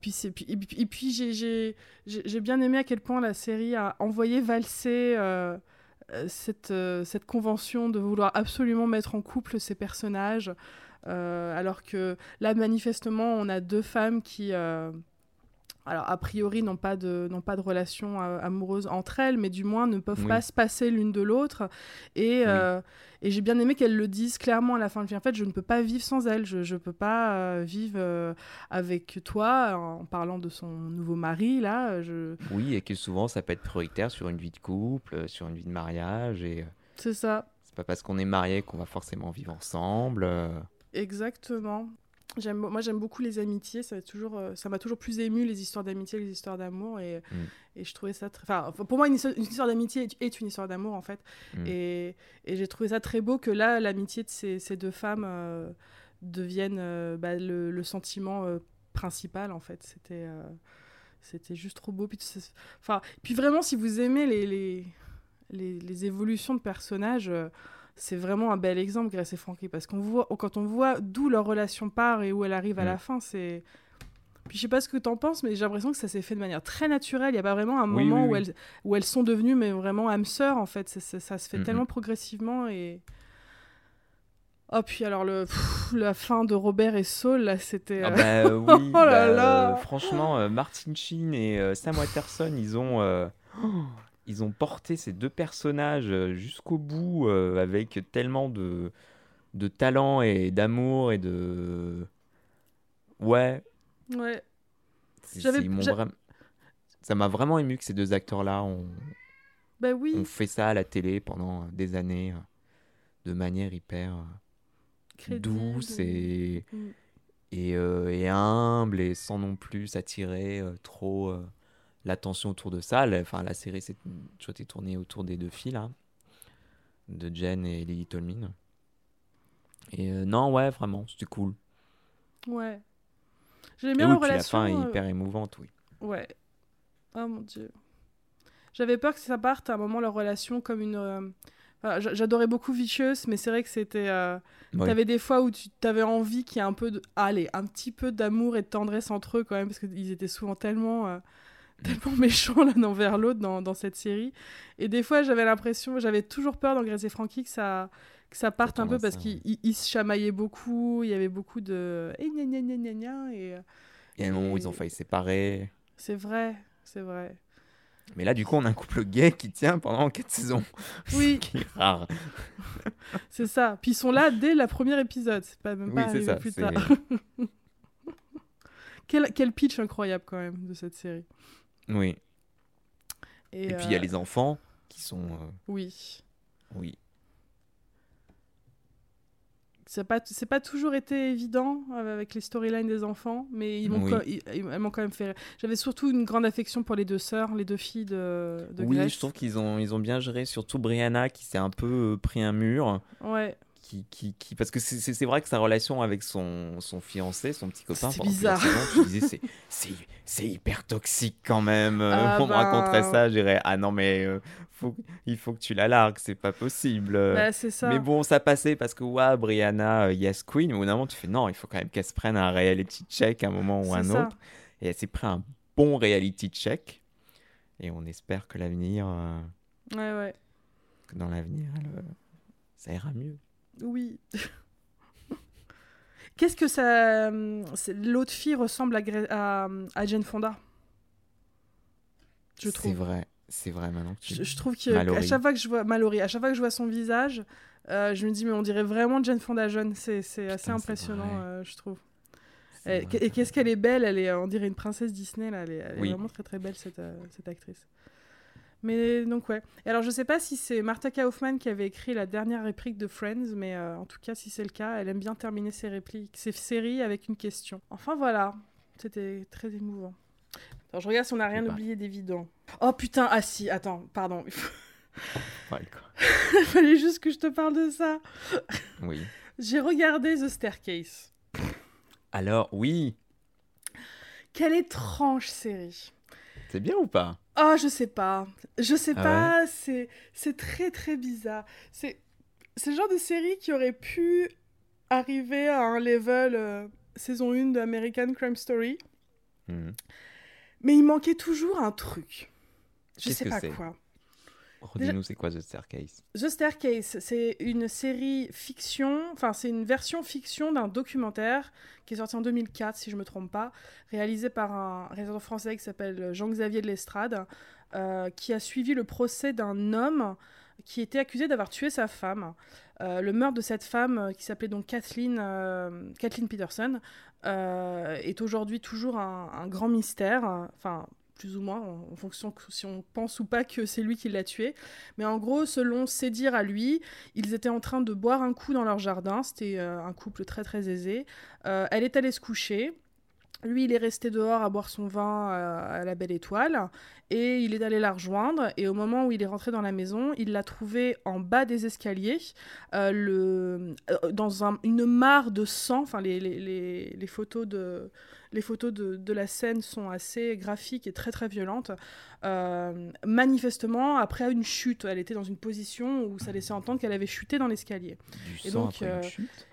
puis puis puis, puis j'ai j'ai j'ai bien aimé à quel point la série a envoyé valser euh, euh, cette, cette convention de vouloir absolument mettre en couple ces personnages, alors que là, manifestement, on a deux femmes qui, euh, alors a priori, n'ont pas de, n'ont pas de relation euh, amoureuse entre elles, mais du moins ne peuvent Oui. pas se passer l'une de l'autre. Et, euh, et j'ai bien aimé qu'elles le disent clairement à la fin. En fait, je ne peux pas vivre sans elle. Je ne peux pas euh, vivre euh, avec toi, en parlant de son nouveau mari, là. Je... Oui, et que souvent ça peut être prioritaire sur une vie de couple, euh, sur une vie de mariage, et euh, C'est ça. c'est pas parce qu'on est marié qu'on va forcément vivre ensemble. Exactement. J'aime, moi, j'aime beaucoup les amitiés. Ça m'a toujours, euh, ça m'a toujours plus ému les histoires d'amitié que les histoires d'amour. Et, Mm. et je trouvais ça très. Enfin, pour moi, une histoire, d'amitié est, est une histoire d'amour, en fait. Mm. Et, et j'ai trouvé ça très beau que là, l'amitié de ces, ces deux femmes euh, devienne euh, bah, le, le sentiment euh, principal, en fait. C'était, c'était juste trop beau. Puis, enfin, puis vraiment, si vous aimez les, les, les, les évolutions de personnages. C'est vraiment un bel exemple, Grace et Frankie, parce qu'on voit, quand on voit d'où leur relation part et où elle arrive à Mm. la fin, c'est. Puis je sais pas ce que t'en penses, mais j'ai l'impression que ça s'est fait de manière très naturelle. Il n'y a pas vraiment un Oui, moment oui, Où, elles, où elles sont devenues mais vraiment âmes sœurs, en fait. Ça se fait Mm, tellement mm. progressivement et. Oh, puis alors, le, pff, la fin de Robert et Saul, là, c'était. Ah euh, bah [LAUGHS] oui, Oh là bah, là. euh, franchement, euh, Martin Sheen et euh, Sam Waterston, ils ont, ils ont porté ces deux personnages euh, jusqu'au bout euh, avec tellement de, de talent et d'amour et de... Ouais, Ouais. J'avais- ça m'a vraiment ému que ces deux acteurs-là ont, Bah oui. ont fait ça à la télé pendant des années euh, de manière hyper euh, crédible. douce et, Mm. et, euh, et humble et sans non plus s'attirer euh, trop euh, l'attention autour de ça. La, enfin, la série s'est tournée autour des deux filles, là, de Jen et Lily Tolmin. Et euh, non, ouais, vraiment, c'était cool. Ouais. J'aimais Et bien oui, la relation. fin est euh, hyper émouvante, oui. Ouais. Oh mon dieu. J'avais peur que ça parte à un moment leur relation comme une. euh, enfin, J'adorais beaucoup Vicious, mais c'est vrai que c'était. euh. T'avais des fois où tu avais envie qu'il y ait un peu de. Allez, un petit peu d'amour et de tendresse entre eux quand même, parce qu'ils étaient souvent tellement. Tellement [LAUGHS] méchants l'un envers l'autre dans, dans cette série. Et des fois, j'avais l'impression, j'avais toujours peur dans Grace et Frankie que ça, que ça parte un peu parce qu'ils ils- ils se chamaillaient beaucoup, il y avait beaucoup de. Eh, gna, gna, gna, gna, gna, et euh, Il y a un moment où ils ont failli se séparer. c'est vrai, c'est vrai. Mais là, du coup, on a un couple gay qui tient pendant quatre saisons. [LAUGHS] Oui. Ce qui est rare. [LAUGHS] C'est ça. Puis ils sont là dès le premier épisode. C'est pas même Oui, pas ça, plus tard. quel, quel pitch incroyable quand même de cette série. Oui. Et, Et puis, il y a euh, les enfants qui sont... euh, Oui. oui. C'est pas, c'est pas toujours été évident euh, avec les storylines des enfants, mais ils m'ont Oui. quand- ils- ils- elles m'ont quand même fait. J'avais surtout une grande affection pour les deux sœurs, les deux filles de, de Oui, je trouve qu'ils ont, ils ont bien géré, surtout Brianna qui s'est un peu pris un mur. Ouais. Qui, qui, qui... Parce que c'est- vrai que sa relation avec son, son fiancé, son petit copain, C'est bizarre. c'est- hyper toxique quand même. Euh, Ah [LAUGHS] on me ben- raconterait ça, je dirais ah non mais euh, faut, il faut que tu la largues, c'est pas possible. Bah, c'est ça. Mais bon, ça passait parce que ouais, Brianna, euh, yes queen, mais au bout d'un moment tu fais non, il faut quand même qu'elle se prenne un reality check à un moment ou un ça. autre. Et elle s'est pris un bon reality check. Et on espère que l'avenir, euh, Ouais, ouais. que dans l'avenir, elle, euh, ça ira mieux. Oui. [LAUGHS] Qu'est-ce que ça. hum, c'est- L'autre fille ressemble à, Gra- à, à Jane Fonda? Je C'est trouve. vrai, c'est vrai maintenant que tu Je, je trouve que Mallory. à chaque fois que je vois Mallory, à chaque fois que je vois son visage, euh, je me dis mais on dirait vraiment Jane Fonda jeune. C'est c'est assez c'est impressionnant, euh, je trouve. C'est Et, qu'est-ce qu'elle est belle, elle est, on dirait une princesse Disney là. Elle est, elle est vraiment très très belle cette, euh, cette actrice. Mais donc ouais. Et alors je sais pas si c'est Martha Kaufman qui avait écrit la dernière réplique de Friends, mais euh, en tout cas si c'est le cas, elle aime bien terminer ses répliques, ses séries avec une question. Enfin voilà, c'était très émouvant. Alors je regarde si on n'a rien Bah. oublié d'évident. Oh putain, ah si, attends, pardon. [LAUGHS] Ouais, quoi. Il fallait juste que je te parle de ça. Oui. J'ai regardé The Staircase. Alors, oui, Quelle étrange série. C'est bien ou pas? Oh, je sais pas. Je sais Ah pas, c'est c'est très très bizarre. C'est c'est le genre de série qui aurait pu arriver à un level euh, saison 1 de American Crime Story, Mhm. mais il manquait toujours un truc. Je Qu'est-ce sais pas quoi. Redis-nous, c'est quoi The Staircase? The Staircase, c'est une série fiction, enfin c'est une version fiction d'un documentaire qui est sorti en 2004, si je me trompe pas, réalisé par un réalisateur français qui s'appelle Jean-Xavier de l'Estrade, euh, qui a suivi le procès d'un homme qui était accusé d'avoir tué sa femme. Euh, le meurtre de cette femme, euh, qui s'appelait donc Kathleen, Kathleen Peterson, est aujourd'hui toujours un, un, grand mystère. Enfin, plus ou moins, en, fonction si on pense ou pas que c'est lui qui l'a tué. Mais en gros, selon ses dires à lui, ils étaient en train de boire un coup dans leur jardin. C'était euh, un couple très très aisé. Euh, elle est allée se coucher. Lui, il est resté dehors à boire son vin euh, à la belle étoile et il est allé la rejoindre. Et au moment où il est rentré dans la maison, il l'a trouvée en bas des escaliers, dans une mare de sang. Enfin, les photos de, les photos de, la scène sont assez graphiques et très très violentes. Euh, manifestement, après une chute, elle était dans une position où ça laissait entendre qu'elle avait chuté dans l'escalier. Et donc, euh,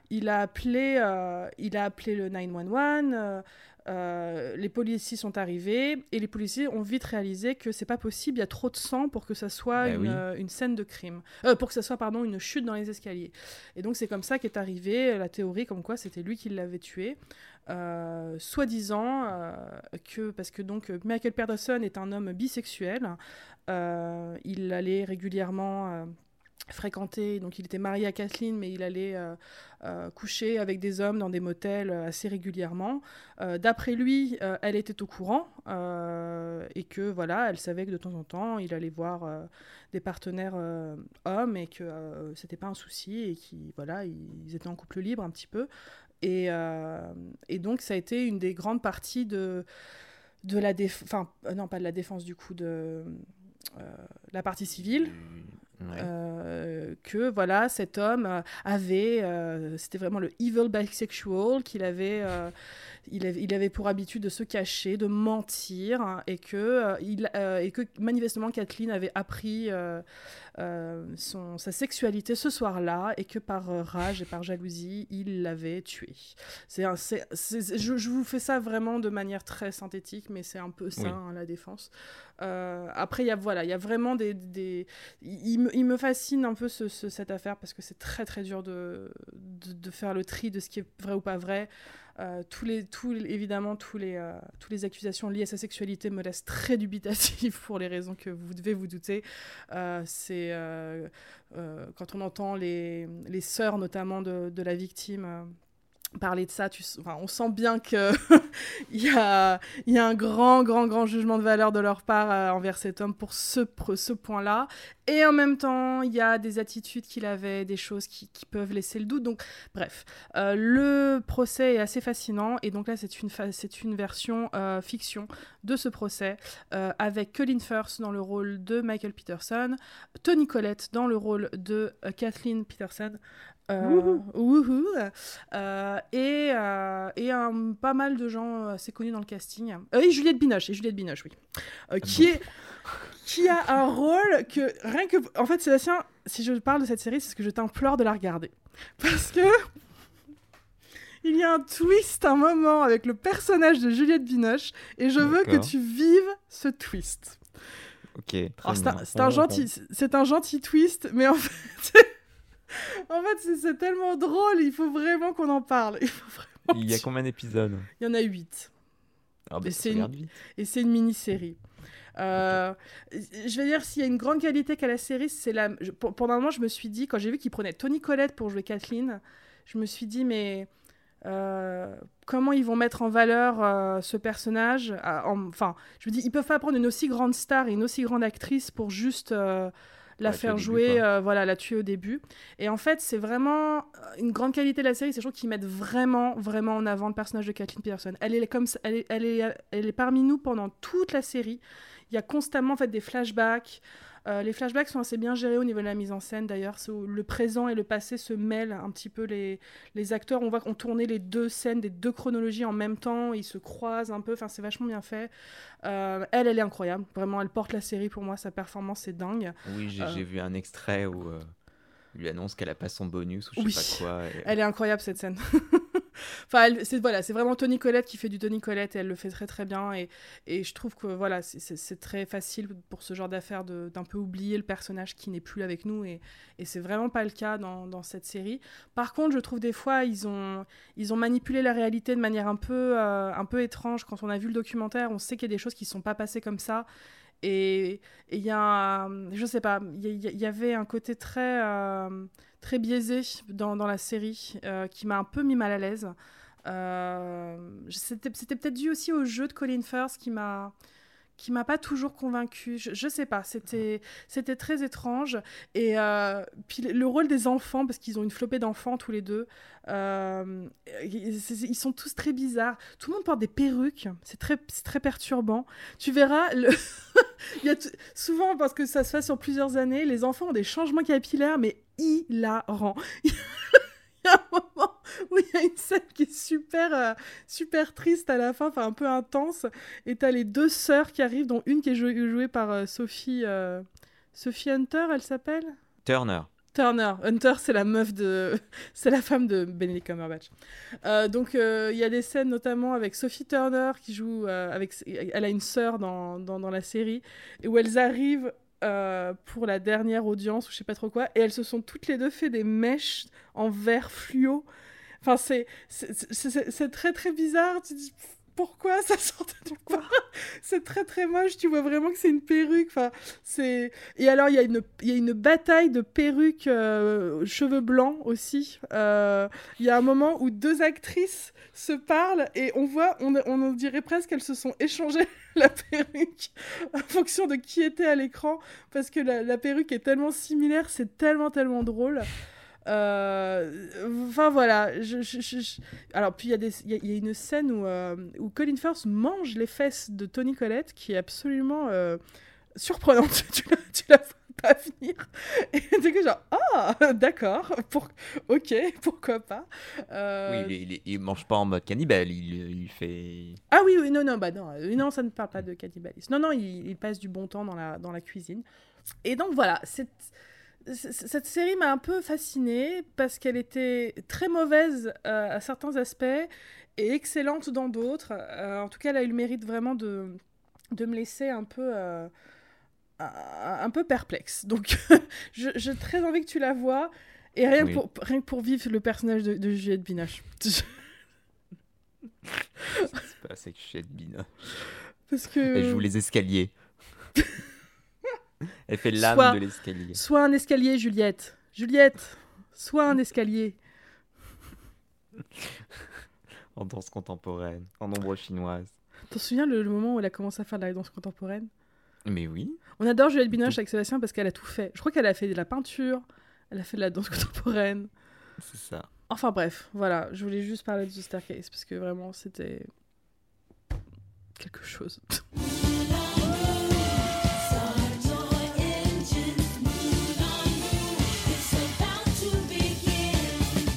il a appelé, euh, il a appelé le 911. Euh, les policiers sont arrivés et les policiers ont vite réalisé que c'est pas possible, il y a trop de sang pour que ça soit bah une, scène de crime, pour que ça soit pardon une chute dans les escaliers. Et donc c'est comme ça qu'est arrivée la théorie comme quoi c'était lui qui l'avait tué. Euh, soi-disant euh, que parce que donc Michael Pedersen est un homme bisexuel, euh, il allait régulièrement fréquenter, donc il était marié à Kathleen, mais il allait coucher avec des hommes dans des motels assez régulièrement. D'après lui, elle était au courant et que voilà, elle savait que de temps en temps, il allait voir des partenaires hommes et que c'était pas un souci et qui voilà, ils étaient en couple libre un petit peu. Euh, et, donc, ça a été une des grandes parties de, de la défense. Enfin, euh, non, pas de la défense, du coup, de euh, la partie civile. que voilà cet homme avait c'était vraiment le evil bisexual qu'il avait il, avait, il avait pour habitude de se cacher, de mentir, hein, et, que, euh, il, euh, et que manifestement Kathleen avait appris euh, son, sa sexualité ce soir-là, et que par rage et par jalousie, il l'avait tué. C'est je, je, vous fais ça vraiment de manière très synthétique, mais c'est un peu ça, hein, la défense. après, il y a, voilà, il y a vraiment des... des... Il, me, il, me, fascine un peu ce, cette affaire, parce que c'est très très dur de, de, de, faire le tri de ce qui est vrai ou pas vrai. Euh, tous les, évidemment, tous les, euh, toutes les accusations liées à sa sexualité me laissent très dubitatif pour les raisons que vous devez vous douter. Euh, c'est quand on entend les, les sœurs, notamment de, de la victime, parler de ça, tu, enfin, on sent bien qu'il [LAUGHS] y, a, y a un grand, grand, grand jugement de valeur de leur part euh, envers cet homme pour ce, ce point-là. Et en même temps, il y a des attitudes qu'il avait, des choses qui, peuvent laisser le doute. Donc, bref, euh, le procès est assez fascinant. Et donc là, c'est une, une version euh, fiction de ce procès avec Colin Firth dans le rôle de Michael Peterson, Tony Collette dans le rôle de Kathleen Peterson. Euh, euh, et, euh, et un, pas mal de gens assez connus dans le casting. et Juliette Binoche, et Juliette Binoche, oui. Ah qui, est, qui a un rôle que rien que. En fait, Sébastien, si je parle de cette série, c'est ce que je t'implore de la regarder. Parce que. [LAUGHS] Il y a un twist, un moment avec le personnage de Juliette Binoche, et je veux que tu vives ce twist. Ok. C'est un, gentil, c'est un gentil twist, mais en [LAUGHS] fait, [LAUGHS] en fait, c'est tellement drôle, il faut vraiment qu'on en parle. [LAUGHS] Il, y a combien d'épisodes? Il y en a 8. Ah bah, et c'est une, mini-série. Euh, je vais dire, s'il y a une grande qualité qu'a la série, c'est la. pendant un moment, je me suis dit, quand j'ai vu qu'il prenait Tony Collette pour jouer Kathleen, je me suis dit, mais euh, comment ils vont mettre en valeur euh, ce personnage Enfin, je me dis, ils peuvent pas prendre une aussi grande star et une aussi grande actrice pour juste la faire jouer, euh, voilà, la tuer au début. Et en fait, c'est vraiment une grande qualité de la série, c'est je trouve qu'ils mettent vraiment, vraiment en avant le personnage de Kathleen Peterson. Elle est comme, elle est, elle est, elle est parmi nous pendant toute la série. Il y a constamment en fait des flashbacks. Euh, les flashbacks sont assez bien gérés au niveau de la mise en scène d'ailleurs. Le présent et le passé se mêlent un petit peu. Les, les acteurs, on voit qu'on tournait les deux scènes, des deux chronologies en même temps. Ils se croisent un peu. Enfin, c'est vachement bien fait. Euh, elle, elle est incroyable. Vraiment, elle porte la série pour moi. Sa performance est dingue. Oui, j'ai euh, vu un extrait où lui annonce qu'elle a pas son bonus ou je sais pas quoi. Elle est incroyable cette scène. [LAUGHS] enfin, c'est voilà, c'est vraiment Tony Collette qui fait du Tony Collette et elle le fait très très bien. Et, et je trouve que voilà, c'est très facile pour ce genre d'affaires d'un peu oublier le personnage qui n'est plus avec nous. Et, et c'est vraiment pas le cas dans, cette série. Par contre, je trouve des fois, ils ont, ils ont manipulé la réalité de manière un peu, euh, un peu étrange. Quand on a vu le documentaire, on sait qu'il y a des choses qui ne sont pas passées comme ça. Et il y a, je sais pas, il avait un côté très, euh, très biaisé dans, dans la série euh, qui m'a un peu mis mal à l'aise. Euh, C'était peut-être dû aussi au jeu de Colin Firth qui m'a qui m'a pas toujours convaincu. Je, sais pas, c'était c'était très étrange. Et euh, puis le rôle des enfants, parce qu'ils ont une flopée d'enfants tous les deux, ils, sont tous très bizarres. Tout le monde porte des perruques, c'est très très perturbant. Tu verras, [LAUGHS] il y a souvent parce que ça se fait sur plusieurs années, les enfants ont des changements capillaires, mais hilarants. [LAUGHS] y a un moment où il y a une scène qui est super, euh, super triste à la fin, enfin un peu intense. Et t'as les deux sœurs qui arrivent, dont une qui est jouée, par euh, Sophie, euh, Sophie Hunter, elle s'appelle? Turner. Turner. Hunter, c'est la meuf de. [LAUGHS] c'est la femme de Benedict Cumberbatch. donc, il y a des scènes notamment avec Sophie Turner qui joue. avec... Elle a une sœur dans, dans, dans, la série, et où elles arrivent euh, pour la dernière audience ou je sais pas trop quoi, et elles se sont toutes les deux fait des mèches en verre fluo. Enfin, c'est, c'est, très très bizarre. Tu dis pourquoi [LAUGHS] ça sortait de quoi C'est très très moche. Tu vois vraiment que c'est une perruque. Enfin, c'est et alors il y a une y a une bataille de perruques euh, cheveux blancs aussi. Euh, il y a un moment où deux actrices se parlent et on voit on, on dirait presque qu'elles se sont échangées [LAUGHS] la perruque en fonction de qui était à l'écran parce que la, perruque est tellement similaire, c'est tellement tellement drôle. Euh, enfin voilà. Je, Alors puis il y, a, y, a une scène où, euh, où Colin Firth mange les fesses de Tony Collette qui est absolument euh, surprenante. [LAUGHS] tu, la, tu la pas venir. Et du coup, genre, ah, d'accord, pour... ok, pourquoi pas. Euh... Oui, il, il, mange pas en mode cannibale, il, il, fait. Ah oui, oui, non, non, bah non, non, ça ne parle pas de cannibalisme. Non, non, il, passe du bon temps dans la, dans la cuisine. Et donc voilà, cette, cette série m'a un peu fascinée parce qu'elle était très mauvaise euh, à certains aspects et excellente dans d'autres. Euh, en tout cas, elle a eu le mérite vraiment de, de me laisser un peu un, peu perplexe. Donc, [LAUGHS] j'ai très envie que tu la vois. Et rien, pour, rien que pour vivre le personnage de, de Juliette Binoche. C'est pas assez que Juliette Binoche. [LAUGHS] Parce que... Elle joue les escaliers. [LAUGHS] [LAUGHS] Elle fait l'âme de l'escalier. Soit un escalier, Juliette. Juliette, soit un escalier. [LAUGHS] en danse contemporaine, en ombre chinoise. T'en souviens le, le, moment où elle a commencé à faire de la danse contemporaine? Mais oui. On adore Juliette Binoche [LAUGHS] avec Sébastien parce qu'elle a tout fait. Je crois qu'elle a fait de la peinture, elle a fait de la danse contemporaine. C'est ça. Enfin bref, voilà, je voulais juste parler de The Staircase parce que vraiment c'était quelque chose.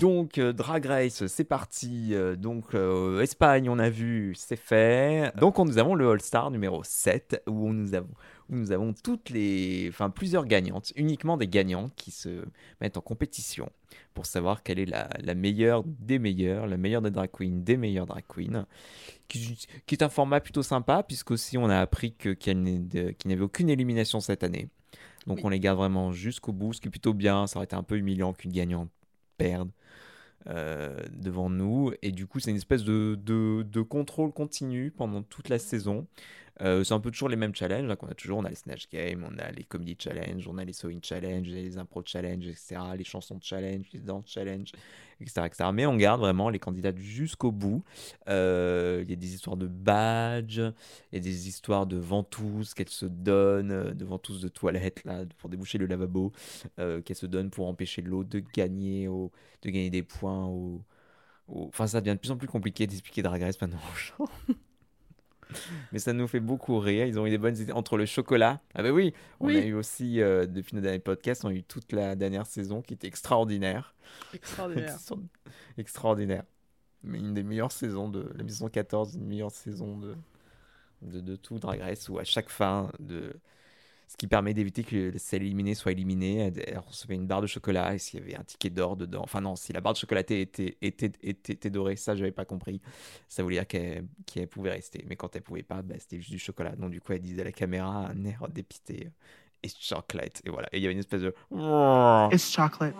Donc, euh, Drag Race, c'est parti. Euh, donc, euh, Espagne, on a vu, c'est fait. Donc, on, nous avons le All-Star numéro 7, où nous avons, où nous avons toutes les, enfin, plusieurs gagnantes, uniquement des gagnantes qui se mettent en compétition pour savoir quelle est la, la meilleure des meilleures, la meilleure des drag queens, des meilleures drag queens, qui, qui est un format plutôt sympa, puisqu'aussi on a appris qu'il n'y avait aucune élimination cette année. Donc on les garde vraiment jusqu'au bout, ce qui est plutôt bien. Ça aurait été un peu humiliant qu'une gagnante perde. Euh, devant nous. Et du coup, c'est une espèce de, de, de, contrôle continu pendant toute la saison. Euh, c'est un peu toujours les mêmes challenges hein, qu'on a toujours. On a les Snatch Games, on a les Comedy Challenge, on a les Sewing Challenge, les Impro Challenge, etc. Les chansons Challenge, les Dance Challenge, etc., etc. Mais on garde vraiment les candidats jusqu'au bout. Euh, il y a des histoires de badges, il y a des histoires de ventouses qu'elles se donnent, euh, de ventouses de toilette là, pour déboucher le lavabo, qu'elles se donnent pour empêcher l'eau de gagner, de gagner des points. Au, Enfin, ça devient de plus en plus compliqué d'expliquer Drag Race maintenant aux gens. [LAUGHS] [LAUGHS] Mais ça nous fait beaucoup rire. Ils ont eu des bonnes idées entre le chocolat. Ah bah oui, on a eu aussi, euh, depuis nos derniers podcasts, on a eu toute la dernière saison qui était extraordinaire. Extraordinaire. [LAUGHS] extraordinaire. Mais une des meilleures saisons de la saison 14, une meilleure saison de, de, de tout Drag Race où à chaque fin de, ce qui permet d'éviter que celle éliminée soit éliminée. Elle, recevait une barre de chocolat et s'il y avait un ticket d'or dedans. Enfin non, si la barre de chocolatée était, était, était, était dorée, ça j'avais pas compris. Ça voulait dire qu'elle qu'elle pouvait rester. Mais quand elle pouvait pas, bah, c'était juste du chocolat. Donc du coup, elle disait à la caméra un air dépité. It's chocolate. Et voilà. Et il y avait une espèce de... It's chocolate.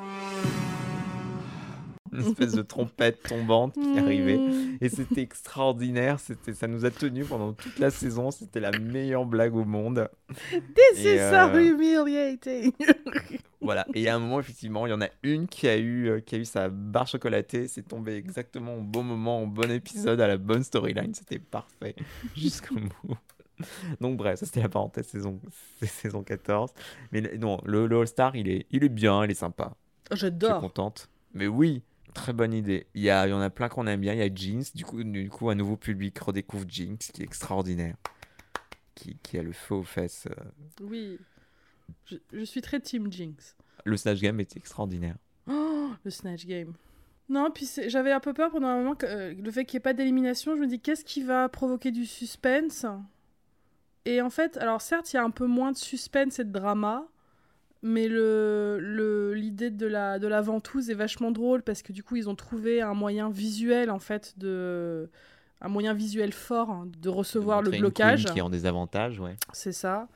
Une espèce de trompette tombante qui arrivait. Mm. Et c'était extraordinaire. C'était, ça nous a tenu pendant toute la saison. C'était la meilleure blague au monde. This Et, is so euh, humiliating. [LAUGHS] Voilà. Et il y a un moment, effectivement, il y en a une qui a eu, euh, qui a eu sa barre chocolatée. C'est tombé exactement au bon moment, au bon épisode, à la bonne storyline. C'était parfait [LAUGHS] jusqu'au bout. Donc bref, ça c'était la parenthèse saison, saison 14. Mais non, le, le All-Star, il est, il est bien, il est sympa. Je suis J'adore. contente. Mais oui, très bonne idée. Il y, a, il y en a plein qu'on aime bien. Il y a Jinx. Du coup, du coup, un nouveau public redécouvre Jinx, qui est extraordinaire. Qui, qui a le feu aux fesses. euh. Oui. Je, je suis très Team Jinx. Le Snatch Game est extraordinaire. Oh, le Snatch Game. Non, puis j'avais un peu peur pendant un moment que euh, le fait qu'il n'y ait pas d'élimination. Je me dis, qu'est-ce qui va provoquer du suspense? Et en fait, alors certes, il y a un peu moins de suspense et de drama, mais le l'idée de la, de la ventouse est vachement drôle parce que du coup, ils ont trouvé un moyen visuel, en fait, de. Un moyen visuel fort hein, de recevoir le une blocage. queen qui est en désavantage, ouais. C'est ça.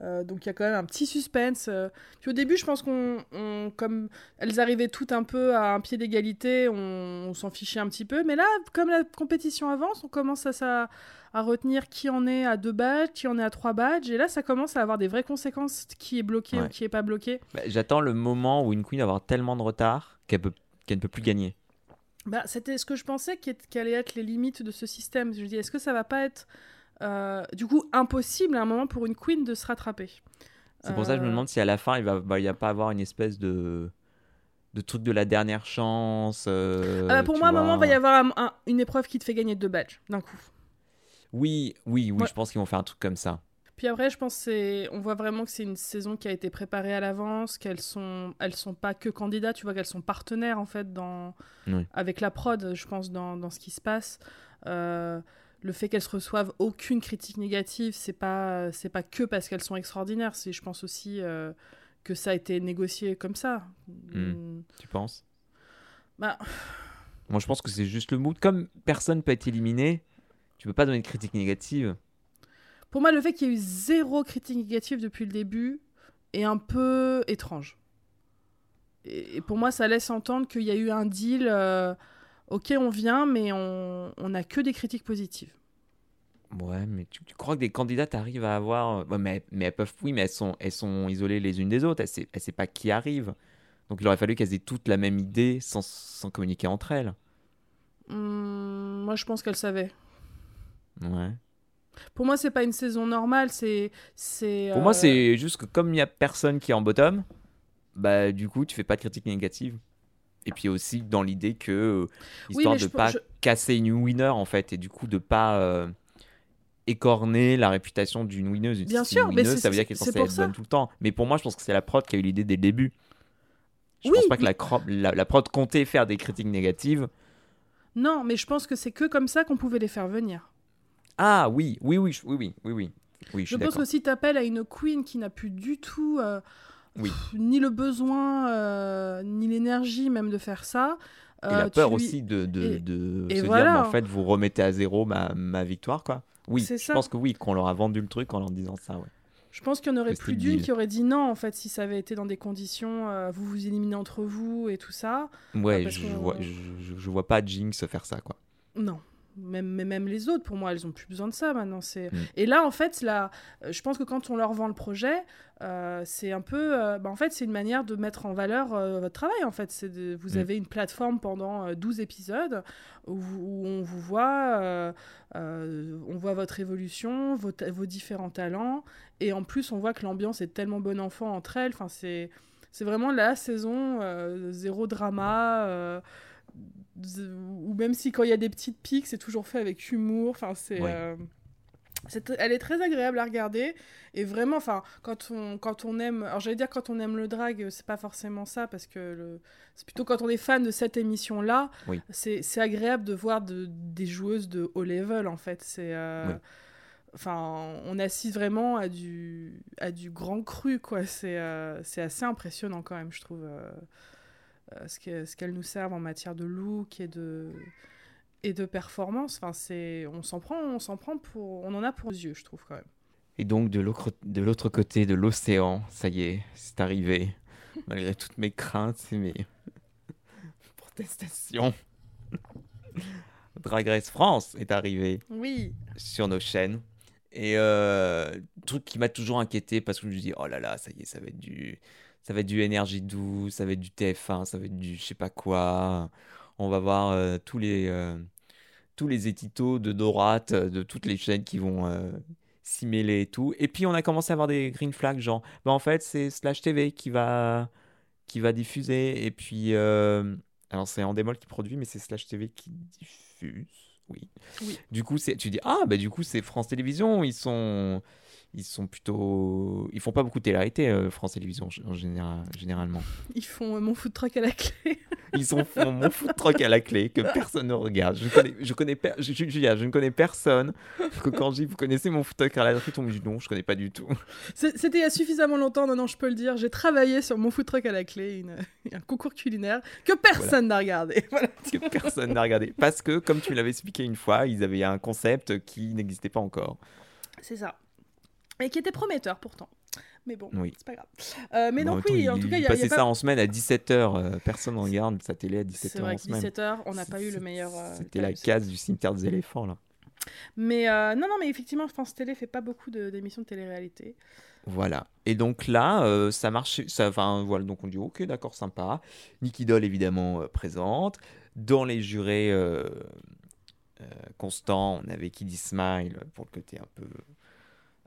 Euh, donc il y a quand même un petit suspense. euh. Puis au début, je pense qu'on, on- comme elles arrivaient toutes un peu à un pied d'égalité, on, on s'en fichait un petit peu. Mais là, comme la compétition avance, on commence à, ça, à retenir qui en est à deux badges, qui en est à trois badges. Et là, ça commence à avoir des vraies conséquences, qui est bloqué ou qui est pas bloqué. Bah, J'attends le moment où une queen va avoir tellement de retard qu'elle ne peut plus gagner. Bah, c'était ce que je pensais qu'allaient être les limites de ce système. Je me dis, est-ce que ça va pas être euh, du coup impossible à un moment pour une queen de se rattraper? C'est pour ça que je me Euh, demande si à la fin, il va, bah, il va pas avoir une espèce de, de truc de la dernière chance. euh, Ah bah, pour moi, à un moment, il va y avoir un- un- une épreuve qui te fait gagner deux badges d'un coup. Oui, oui, oui, Ouais. je pense qu'ils vont faire un truc comme ça. Puis après, je pense que c'est, on voit vraiment que c'est une saison qui a été préparée à l'avance, qu'elles sont, elles sont pas que candidates, tu vois qu'elles sont partenaires en fait dans, Oui. avec la prod, je pense dans, dans ce qui se passe. Euh, le fait qu'elles reçoivent aucune critique négative, c'est pas, c'est pas que parce qu'elles sont extraordinaires, c'est, je pense aussi euh, que ça a été négocié comme ça. Mm. Tu penses? Bah, Moi, je pense que c'est juste le mood. Comme personne peut être éliminé, tu peux pas donner de critique négative. pour moi, le fait qu'il y ait eu zéro critique négative depuis le début est un peu étrange. Et, et pour moi, ça laisse entendre qu'il y a eu un deal. euh, ok, on vient, mais on n'a que des critiques positives. Ouais, mais tu, tu crois que des candidates arrivent à avoir. Ouais, mais, mais elles peuvent, oui, mais elles sont, elles sont isolées les unes des autres. Elles ne savent pas qui arrive. Donc il aurait fallu qu'elles aient toutes la même idée sans, sans communiquer entre elles. Hum, moi, je pense qu'elle savait. Ouais. Pour moi, c'est pas une saison normale. C'est, c'est. Pour euh, moi, c'est juste que comme il n'y a personne qui est en bottom, bah du coup, tu fais pas de critique négative. Et puis aussi dans l'idée que, euh, histoire mais de je- pas je- casser une winner en fait, et du coup de pas euh, écorner la réputation d'une winneuse. Bien Si une sûr, mais winneuse, c'est- ça veut dire qu'elle est censée être bonne tout le temps. Mais pour moi, je pense que c'est la prod qui a eu l'idée dès le début. Je Oui, pense pas que mais- la, cro- la, la prod comptait faire des critiques négatives. Non, mais je pense que c'est que comme ça qu'on pouvait les faire venir. Ah oui, oui, oui, oui, oui, oui, oui. Oui, je Je pense que si t'appelles à une queen qui n'a plus du tout euh, Oui. pff, ni le besoin, euh, ni l'énergie même de faire ça. Et euh, la peur tu lui- aussi de, de, et- de et se voilà. dire, mais en fait, vous remettez à zéro ma, ma victoire, quoi. Oui, je ça. pense que oui, qu'on leur a vendu le truc en leur disant ça, ouais. Je pense qu'il y en aurait plus d'une qui aurait dit non, en fait, si ça avait été dans des conditions, euh, vous vous éliminez entre vous et tout ça. Ouais, je, vois, je vois pas Jinx faire ça, quoi. Non. Même, mais même les autres, pour moi, elles ont plus besoin de ça maintenant. C'est... Mm. Et là, en fait, là, euh, je pense que quand on leur vend le projet, euh, c'est un peu. euh, bah, en fait, c'est une manière de mettre en valeur euh, votre travail. En fait, c'est de, vous Mm. avez une plateforme pendant euh, 12 épisodes où, on vous voit, on voit votre évolution, vos, ta- vos différents talents. Et en plus, on voit que l'ambiance est tellement bon enfant entre elles. Enfin, c'est. C'est vraiment la saison, zéro drama, ou même si quand il y a des petites piques, c'est toujours fait avec humour. Enfin, c'est, Ouais. euh, elle est très agréable à regarder. Et vraiment, enfin, quand on, quand on aime, alors j'allais dire quand on aime le drag, c'est pas forcément ça, parce que c'est plutôt quand on est fan de cette émission-là, Oui. c'est, c'est agréable de voir de, des joueuses de haut level, en fait. C'est, euh, Oui. enfin, on assiste vraiment à du, à du grand cru, quoi. C'est euh, c'est assez impressionnant quand même, je trouve, euh, ce que- ce qu'elle nous servent en matière de look et de et de performance. Enfin, c'est, on s'en prend, on s'en prend pour, on en a pour les yeux, je trouve quand même. Et donc de l'autre de l'autre côté de l'océan, ça y est, c'est arrivé. [LAUGHS] Malgré toutes mes craintes et mes [LAUGHS] protestations. [LAUGHS] Drag Race France est arrivé Oui, sur nos chaînes. Et euh, truc qui m'a toujours inquiété parce que je me dis, oh là là, ça y est, ça va être du, ça va être du énergie 12, ça va être du TF1, ça va être du je sais pas quoi. On va voir euh, tous les, euh, tous les étitos de Dorate, euh, de toutes les chaînes qui vont euh, s'y mêler et tout. Et puis on a commencé à avoir des green flags, genre, bah en fait, c'est Slash TV qui va, qui va diffuser. Et puis, euh, alors c'est Endemol qui produit, mais c'est Slash TV qui diffuse. Oui. Oui. Du coup, c'est, tu dis, ah, bah du coup, c'est France Télévisions, ils sont, ils sont plutôt, ils font pas beaucoup de télé-réalité, euh, France Télévisions, en général, généralement. ils font euh, mon food truck à la clé. [LAUGHS] Ils sont font mon food truck à la clé que personne ne regarde. Je connais, je connais, per- je, je- Julia, je ne connais personne que quand je dis, vous connaissez mon food truck à la clé, on me dit non, je connais pas du tout. C'était il y a suffisamment longtemps, non, non, je peux le dire. J'ai travaillé sur mon food truck à la clé, une- [LAUGHS] un concours culinaire que personne n'a regardé. [LAUGHS] Voilà. que personne n'a regardé. Parce que, comme tu l'avais expliqué une fois, ils avaient un concept qui n'existait pas encore. C'est ça. Et qui était prometteur pourtant. Mais bon, Oui. c'est pas grave. Euh, mais Bon, donc, oui, en tout cas, il y a, il y a passait pas- ça en semaine à 17h. personne ne regarde sa télé à 17h C'est vrai en que semaine. 17h, on n'a pas eu le meilleur. euh, C'était la case du cimetière des éléphants, là. Mais euh, non, non, mais effectivement, France Télé fait pas beaucoup de- d'émissions de, télé-réalité. Voilà. Et donc là, euh, ça marchait. Ça, enfin, voilà. Donc on dit, ok, d'accord, sympa. Nicky Doll, évidemment, euh, présente. Dans les jurés euh, euh, constants, on avait Kiddy Smile pour le côté un peu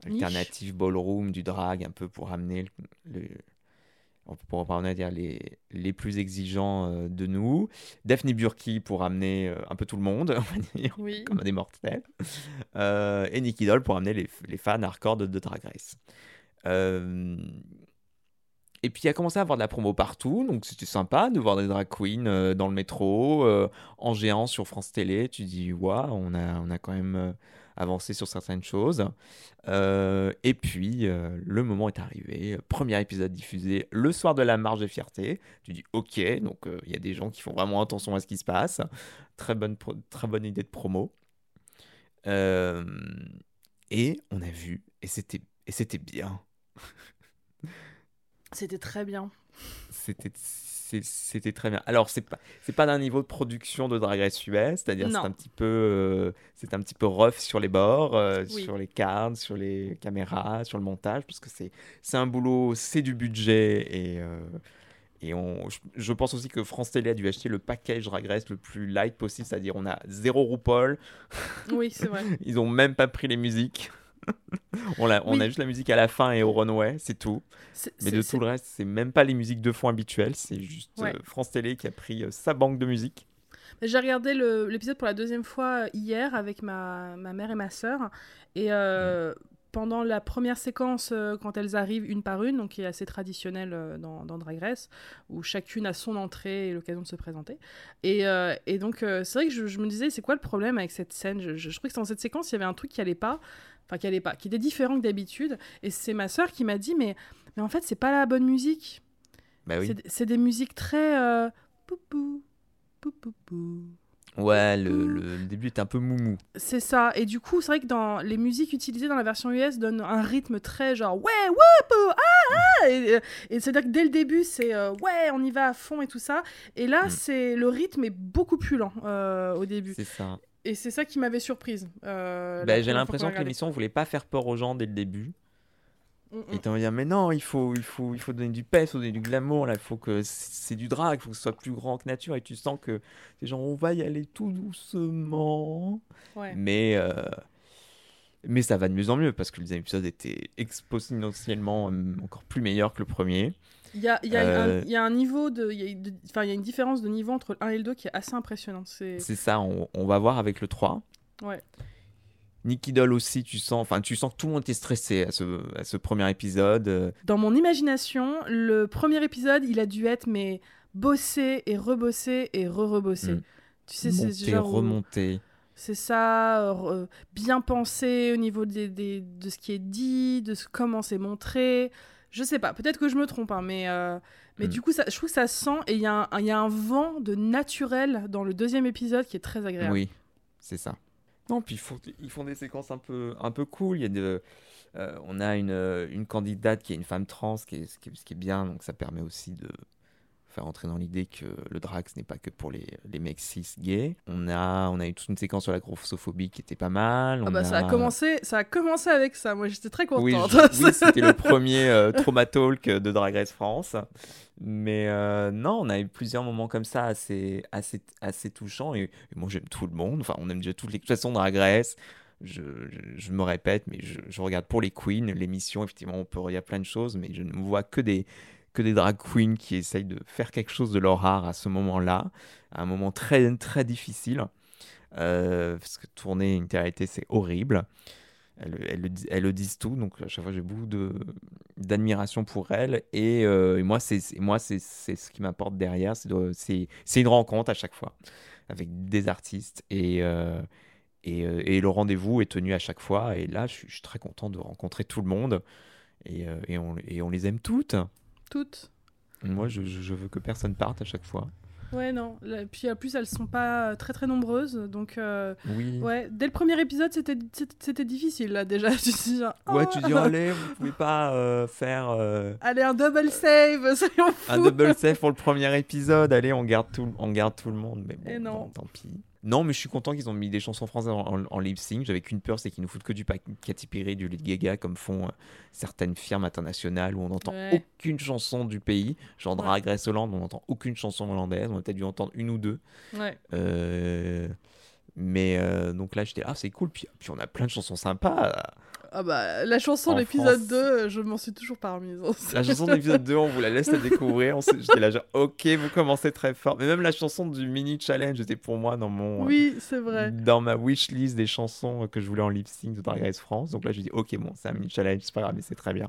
Niche. alternatif ballroom du drag, un peu pour le. le- pas en dire les, les plus exigeants euh, de nous. Daphne Burki pour ramener euh, un peu tout le monde, [LAUGHS] on va dire Oui. comme des mortels. Euh, et Nicky Doll pour amener les, les fans hardcore de, de Drag Race. Euh, et puis il a commencé à avoir de la promo partout, donc c'était sympa de voir des drag queens dans le métro, en géant sur France Télé. Tu dis, waouh, on a, on a quand même avancé sur certaines choses. Euh, et puis euh, le moment est arrivé, premier épisode diffusé le soir de la marche de fierté. Tu dis, ok, donc euh, il y a des gens qui font vraiment attention à ce qui se passe. Très bonne, très bonne idée de promo. Et on a vu, et c'était, et c'était bien. C'était très bien. C'était, c'était très bien. Alors c'est pas, c'est pas d'un niveau de production de Drag Race US, c'est-à-dire c'est un petit peu, euh, c'est un petit peu rough sur les bords, euh, Oui. sur les cartes, sur les caméras, sur le montage, parce que c'est, c'est un boulot, c'est du budget et euh, et on, je, je pense aussi que France Télé a dû acheter le package Drag Race le plus light possible, c'est-à-dire on a zéro RuPaul, Oui, c'est vrai. [LAUGHS] ils ont même pas pris les musiques. On, a, on Oui. a juste la musique à la fin et au runway, c'est tout. Mais de tout le reste, c'est même pas les musiques de fond habituelles, c'est juste Ouais. euh, France Télé qui a pris euh, sa banque de musique. J'ai regardé l'épisode pour la deuxième fois euh, hier avec ma, ma mère et ma sœur. Et euh, pendant la première séquence, quand elles arrivent une par une, donc qui est assez traditionnelle dans, dans Drag Race, où chacune a son entrée et l'occasion de se présenter. Et, euh, et donc, c'est vrai que je, je me disais, c'est quoi le problème avec cette scène? Je, je, je trouvais que dans cette séquence, il y avait un truc qui allait pas. Enfin, qui allait pas, qui était différent que d'habitude. Et c'est ma sœur qui m'a dit, mais, mais en fait, c'est pas la bonne musique. Bah oui. C'est- des musiques très. Euh, poupou, poupoupou. Ouais, le, le début est un peu moumou. C'est ça. Et du coup, c'est vrai que dans les musiques utilisées dans la version US donnent un rythme très genre ouais, whoop, ah, ah Et, et c'est-à-dire que dès le début, c'est euh, ouais, on y va à fond et tout ça. Et là, Mm. c'est le rythme est beaucoup plus lent euh, au début. C'est ça. Et c'est ça qui m'avait surprise. euh, Bah, J'ai l'impression que l'émission voulait pas faire peur aux gens dès le début. regardé. Mm, de dire, mais non, il faut, il faut, il faut donner du pèse, il faut donner du glamour, là, il faut que c'est du drag, il faut que ce soit plus grand que nature. Et tu sens que les gens, on va y aller tout doucement. mm. Ouais. Mais, euh, mais ça va de mieux en mieux parce que le deuxième épisode était exponentiellement euh, encore plus meilleur que le premier. Il y a, il y, a Euh, il y a un niveau de. Enfin, il y a une différence de niveau entre le 1 et le 2 qui est assez impressionnante. C'est. Ça, on, on va voir avec le 3. Ouais. Nicky Doll aussi, tu sens, enfin, tu sens que tout le monde était stressé à ce, à ce premier épisode. euh, Dans mon imagination, le premier épisode, il a dû être mais bossé et rebossé et re-rebossé. Mm. Tu sais, c'est genre où- remonter. c'est ça, euh, bien pensé au niveau des, des- de ce qui est dit, de ce, comment c'est montré. Je sais pas, peut-être que je me trompe, hein, mais, euh, mais Mm. du coup, ça, je trouve que ça sent et il y, a un- il y a un vent de naturel dans le deuxième épisode qui est très agréable. Oui, c'est ça. Non, puis ils font, ils font des séquences un peu, un peu cool. Il y a de, euh, on a une, euh, une candidate qui est une femme trans, ce qui est, ce qui est, ce qui est bien, donc ça permet aussi de faire entrer dans l'idée que le drag, ce n'est pas que pour les, les mecs cis gays. On a, on a eu toute une séquence sur la grossophobie qui était pas mal. Ah bah, ça, a commencé, ça a commencé avec ça, moi j'étais très Oui, contente. je- oui, [LAUGHS] c'était le premier euh, Trauma Talk de Drag Race France. Mais euh, non, on a eu plusieurs moments comme ça assez, assez, assez touchants. Et, et moi, j'aime tout le monde. Enfin, on aime déjà toutes les de toute façon Drag Race. Je, je, je me répète, mais je, je regarde pour les queens. L'émission, effectivement, on peut, il y a plein de choses, mais je ne vois que des, que des drag queens qui essayent de faire quelque chose de leur art à ce moment-là, à un moment très, très difficile. Euh, parce que tourner une télé c'est horrible. Elles, le disent tout, donc à chaque fois j'ai beaucoup d'admiration pour elles. Et, euh, et moi, c'est ce qui m'apporte derrière. C'est une rencontre à chaque fois avec des artistes. Et, euh, et, euh, et le rendez-vous est tenu à chaque fois. Et là, je suis, très content de rencontrer tout le monde. Et, et, on, et on les aime toutes. Toutes. Moi, je, veux que personne parte à chaque fois. Ouais, non. Puis en plus, elles sont pas euh, très très nombreuses. Donc, euh, Oui. ouais, dès le premier épisode, c'était c'était- c'était difficile là déjà. [LAUGHS] Tu te dis genre, Ouais, oh, tu dis, allez, vous pouvez pas euh, faire euh, Allez, un double save, [LAUGHS] soyons fous. un double save pour le premier épisode. Allez, on garde tout, on garde tout le monde. Mais bon, Et non. bon, tant pis. Non, mais je suis content qu'ils ont mis des chansons françaises en, en- en lip sync. J'avais qu'une peur, c'est qu'ils nous foutent que du Katy Perry, du Lady Gaga, comme font euh, certaines firmes internationales où on n'entend Ouais. aucune chanson du pays. Genre. Drag Race Hollande, on n'entend aucune chanson hollandaise. On a peut-être dû entendre une ou deux. Ouais. Euh, Mais euh, donc là, j'étais, ah, c'est cool. Puis, puis on a plein de chansons sympas. Ah bah, la chanson de l'épisode France. 2, euh, je m'en suis toujours pas remise. La chanson de l'épisode 2, on vous la laisse la découvrir. J'étais là, genre, ok, vous commencez très fort. Mais même la chanson du mini challenge était pour moi dans mon. Oui, c'est vrai. Dans ma wishlist des chansons que je voulais en lip sync de Drag Race France. Donc là, je dis, ok, bon, c'est un mini challenge, c'est pas grave, mais c'est très bien.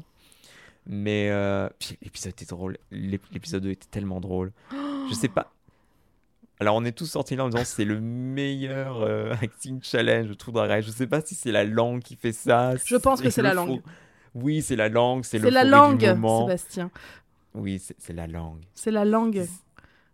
Mais euh, puis l'épisode était drôle. L'ép- L'épisode 2 était tellement drôle. Je sais pas. Alors, on est tous sortis là en disant c'est le meilleur euh, acting challenge de tout Race. Je sais pas si c'est la langue qui fait ça. Je pense que c'est la le langue. faux- Oui, c'est la langue, c'est C'est la du langue, moment. Sébastien. Oui, c'est la langue. C'est la langue.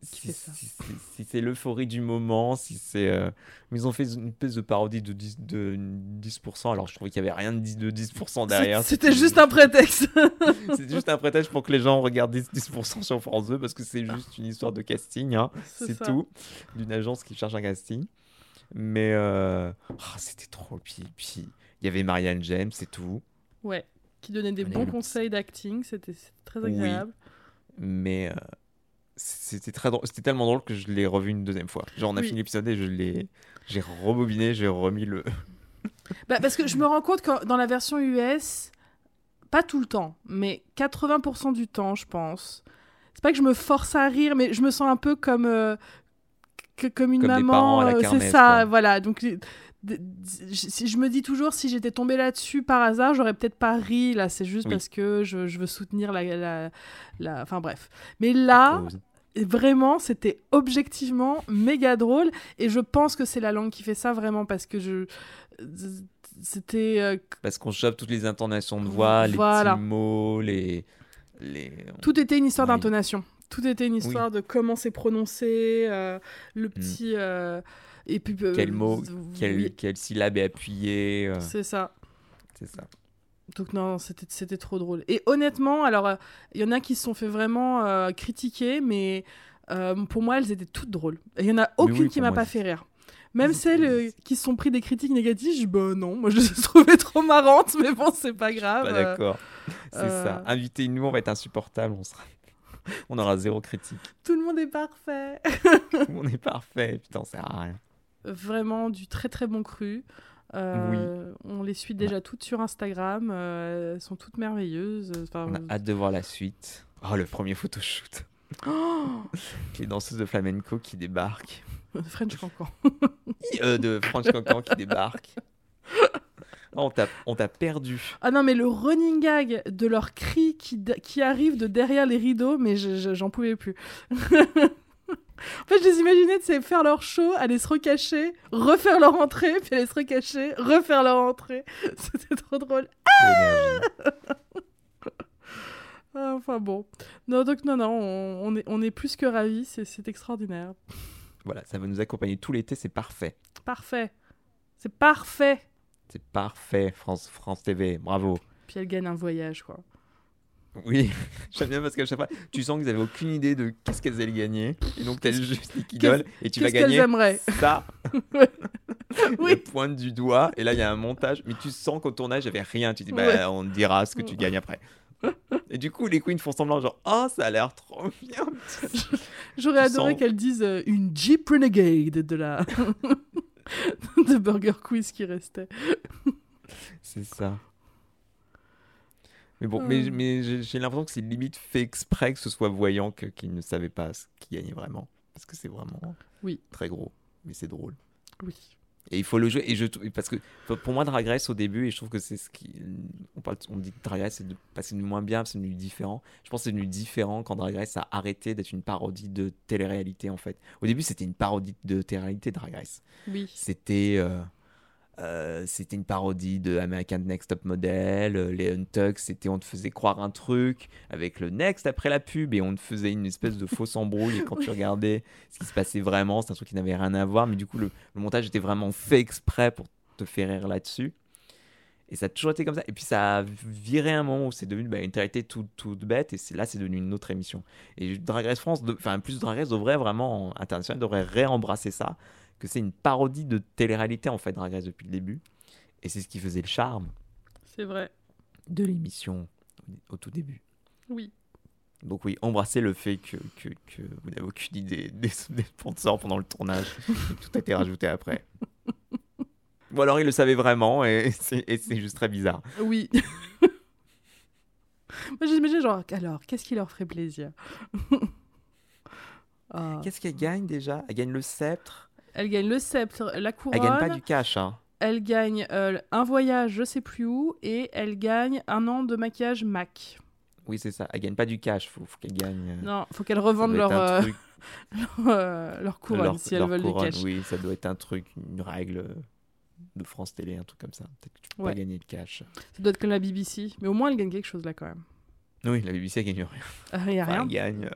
Si, fait ça. si- si- si c'est l'euphorie du moment, si c'est. euh, mais Ils ont fait une espèce de parodie de 10%, de 10% alors je trouvais qu'il n'y avait rien de 10%, de 10% derrière. C'était juste un prétexte. [LAUGHS] C'est juste un prétexte pour que les gens regardent 10%, 10% sur France 2 parce que c'est juste une histoire de casting, hein, c'est tout. D'une agence qui cherche un casting. Mais euh, ah, c'était trop. Puis puis il y avait Marianne James, c'est tout. Ouais. Qui donnait des bons conseils d'acting. C'était c'était très Oui. agréable. Mais euh, c'était très drôle. C'était tellement drôle que je l'ai revu une deuxième fois. Genre on a Oui. fini l'épisode et je l'ai. J'ai rebobiné, j'ai remis le. Bah, parce que je me rends compte que dans la version US, pas tout le temps, mais 80% du temps, je pense. C'est pas que je me force à rire, mais je me sens un peu comme, euh, que- comme une Comme maman. euh, c'est ça, quoi. voilà. Donc, si je me dis toujours, si j'étais tombée là-dessus par hasard, j'aurais peut-être pas ri. Là, c'est juste Oui. parce que je, je veux soutenir la, la, la- Enfin, bref. Mais là, et vraiment, c'était objectivement méga drôle. Et je pense que c'est la langue qui fait ça vraiment parce que je. C'était. euh, Parce qu'on chope toutes les intonations de voix, Voilà. les petits mots, les. les... Tout était une histoire Oui. d'intonation. Tout était une histoire de comment c'est prononcé, euh, le petit. euh, et puis. Mm. Quel mot, oui, quelle, syllabe est appuyée. C'est ça. c'est ça. Donc non, c'était trop drôle. Et honnêtement, alors, euh, il y en a qui se sont fait vraiment euh, critiquer, mais euh, pour moi, elles étaient toutes drôles. Il y en a aucune oui, qui m'a pas fait rire. Même celles qui se sont pris des critiques négatives, je dis bah non, moi je les ai trouvées trop marrantes, mais bon, c'est pas grave. Pas d'accord. C'est ça. Invitez-nous, on va être insupportable. On, sera... [LAUGHS] on aura zéro critique. tout le monde est parfait. on est parfait. Putain, ça sert à rien. Vraiment du très très bon cru. Euh, On les suit déjà toutes sur Instagram. euh, elles sont toutes merveilleuses. Enfin, On a hâte de voir la suite. Oh, le premier photoshoot. Oh Les danseuses de flamenco qui débarquent. French Cancan. Euh, de Franck Cancan qui débarque. Oh, on t'a- perdu. Ah non, mais le running gag de leurs cris qui, qui arrivent de derrière les rideaux, mais je- je- j'en pouvais plus. [LAUGHS] fait, je les imaginais, sais, faire leur show, aller se recacher, refaire leur entrée, puis aller se recacher, refaire leur entrée. [LAUGHS] C'était trop drôle. Ah, enfin bon. Non, donc non, non, on, on est, on est plus que ravis, c'est- c'est extraordinaire. Voilà, ça va nous accompagner tout l'été, c'est parfait. Parfait. C'est parfait. C'est parfait, France, France TV, bravo. Puis elle gagne un voyage, quoi. Oui, [LAUGHS] j'aime bien parce qu'à chaque fois, tu sens qu'ils avaient aucune idée de qu'est-ce qu'elles allaient gagner. Et donc, t'as juste Doll et tu vas qu'elles gagner ça. [LAUGHS] [LAUGHS] Oui. Pointe du doigt et là, il y a un montage. Mais tu sens qu'au tournage, il n'y avait rien. Tu dis, bah, Ouais. on te dira ce que tu gagnes après. Et du coup, les queens font semblant, genre, oh, ça a l'air trop bien. J'aurais adoré sens- qu'elle dise euh, une Jeep Renegade de la. de Burger Quiz qui restait. C'est ça. Mais bon, mais, Hmm. mais j'ai l'impression que c'est limite fait exprès que ce soit voyant que- qu'ils ne savaient pas ce qui gagnait vraiment. Parce que c'est vraiment Oui. très gros. Mais c'est drôle. Oui. Et il faut le jouer. Et je, parce que pour moi, Drag Race au début, et je trouve que c'est ce qui. On, parle, on dit que Drag Race, c'est de- pas c'est devenu moins bien, c'est devenu différent. Je pense que c'est devenu différent quand Drag Race a arrêté d'être une parodie de télé-réalité en fait. Au début, c'était une parodie de télé-réalité, Drag Race. Oui. C'était. euh, euh, c'était une parodie de American Next Top Model, euh, les Untucked, c'était on te faisait croire un truc avec le Next après la pub et on te faisait une espèce de fausse embrouille et [LAUGHS] quand tu regardais ce qui se passait vraiment, c'est un truc qui n'avait rien à voir, mais du coup le, le montage était vraiment fait exprès pour te faire rire là-dessus. Et ça a toujours été comme ça. Et puis ça a viré un moment où c'est devenu bah, une télé toute, toute bête et c'est là c'est devenu une autre émission. Et Drag Race France, enfin plus Drag Race devrait vraiment, international, devrait réembrasser ça que c'est une parodie de télé-réalité en fait Drag Race depuis le début et c'est ce qui faisait le charme C'est vrai. de l'émission au, tout début Oui. donc oui embrassez le fait que, que, que vous n'avez aucune idée [LAUGHS] des, des sponsors pendant le tournage [LAUGHS] tout a été rajouté après ou alors ils le savaient vraiment [LAUGHS] et c'est juste très bizarre Oui. Moi, j'imagine, genre, alors, qu'est-ce qui leur ferait plaisir? Ah. qu'est-ce qu'elle gagne déjà? Elle gagne le sceptre Elle gagne le sceptre, la couronne. elle gagne pas du cash hein. Elle gagne euh, un voyage, je sais plus où, et elle gagne un an de maquillage MAC. oui c'est ça elle gagne pas du cash faut, faut qu'elle gagne euh, Non, faut doit être [LAUGHS] leur, euh, euh, leur couronne leur, si elles veulent couronne, du cash. Oui, ça doit être un truc, une règle de France Télé, un truc comme ça. Peut-être que tu peux Ouais. pas gagner de cash. Ça doit être comme la BBC, mais au moins elle gagne quelque chose là quand même. Oui, la BBC, elle gagne rien. Il y a Enfin, rien, elle, gagne, euh,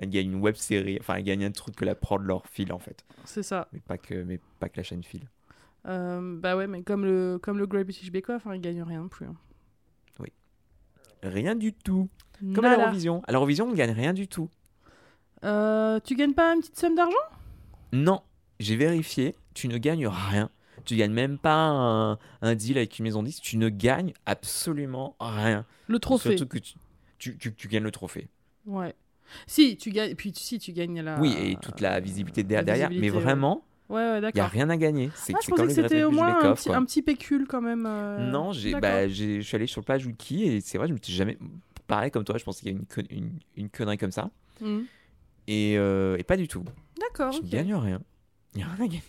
elle gagne une web série, enfin, elle gagne un truc que la prod leur file, en fait. c'est ça. Mais pas que, mais pas que la chaîne file. Euh, bah ouais, mais comme le, comme le Great British Bake Off, hein, ils gagnent rien non plus. hein. Rien du tout. Comme à l'Eurovision. À l'Eurovision, on ne gagne rien du tout. Euh, tu gagnes pas une petite somme d'argent? Non, j'ai vérifié, tu ne gagnes rien. Tu gagnes même pas un, un deal avec une maison 10, tu ne gagnes absolument rien. Le trophée. Surtout que tu, tu, tu- tu gagnes le trophée. Ouais. Si, tu gagnes, puis si tu gagnes la. Oui, et toute la visibilité la derrière. visibilité, mais vraiment, Ouais, ouais, il n'y a rien à gagner. C'est Ah, je pensais que c'était au moins un petit, un petit pécule quand même. euh, Non, j'ai, bah, je suis allé sur le page Wiki et c'est vrai, je me suis jamais. Pareil comme toi, je pense qu'il y a une, une, une connerie comme ça. Hmm. Et, euh, et pas du tout. D'accord, Je ne gagne rien. Il n'y a rien à gagner.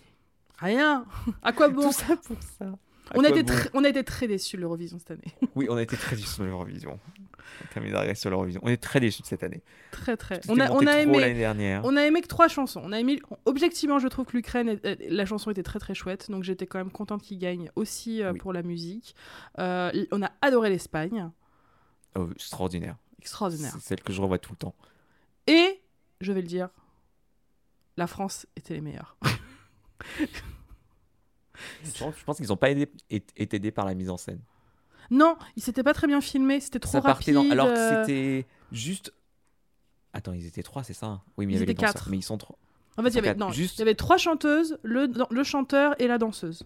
Rien. [LAUGHS] À quoi bon? Tout ça pour ça. On a, été bon? on a été très déçus de l'Eurovision cette année. Oui, on a été très déçus sur l'Eurovision. [LAUGHS] Sur l'Eurovision. On est très déçus de cette année. très très. On a, on a aimé. dernière. On a aimé que trois chansons. On a aimé. Objectivement, je trouve que l'Ukraine, la chanson était très très chouette. Donc j'étais quand même contente qu'il gagne aussi euh, Oui. pour la musique. Euh, on a adoré l'Espagne. Oh, extraordinaire. Extraordinaire. C'est celle que je revois tout le temps. Et, je vais le dire, la France était les meilleurs. [LAUGHS] Je pense, qu'ils n'ont pas aidé- été aidés par la mise en scène. Non, il s'était pas très bien filmé. C'était trop ça rapide. dans... Alors que euh, c'était juste. Attends, ils étaient trois, c'est ça hein? Oui, mais il y Ils avait les étaient danseurs. quatre. Mais ils sont trois. En fait, il y avait, non, Juste- il y avait trois chanteuses, le, le chanteur et la danseuse.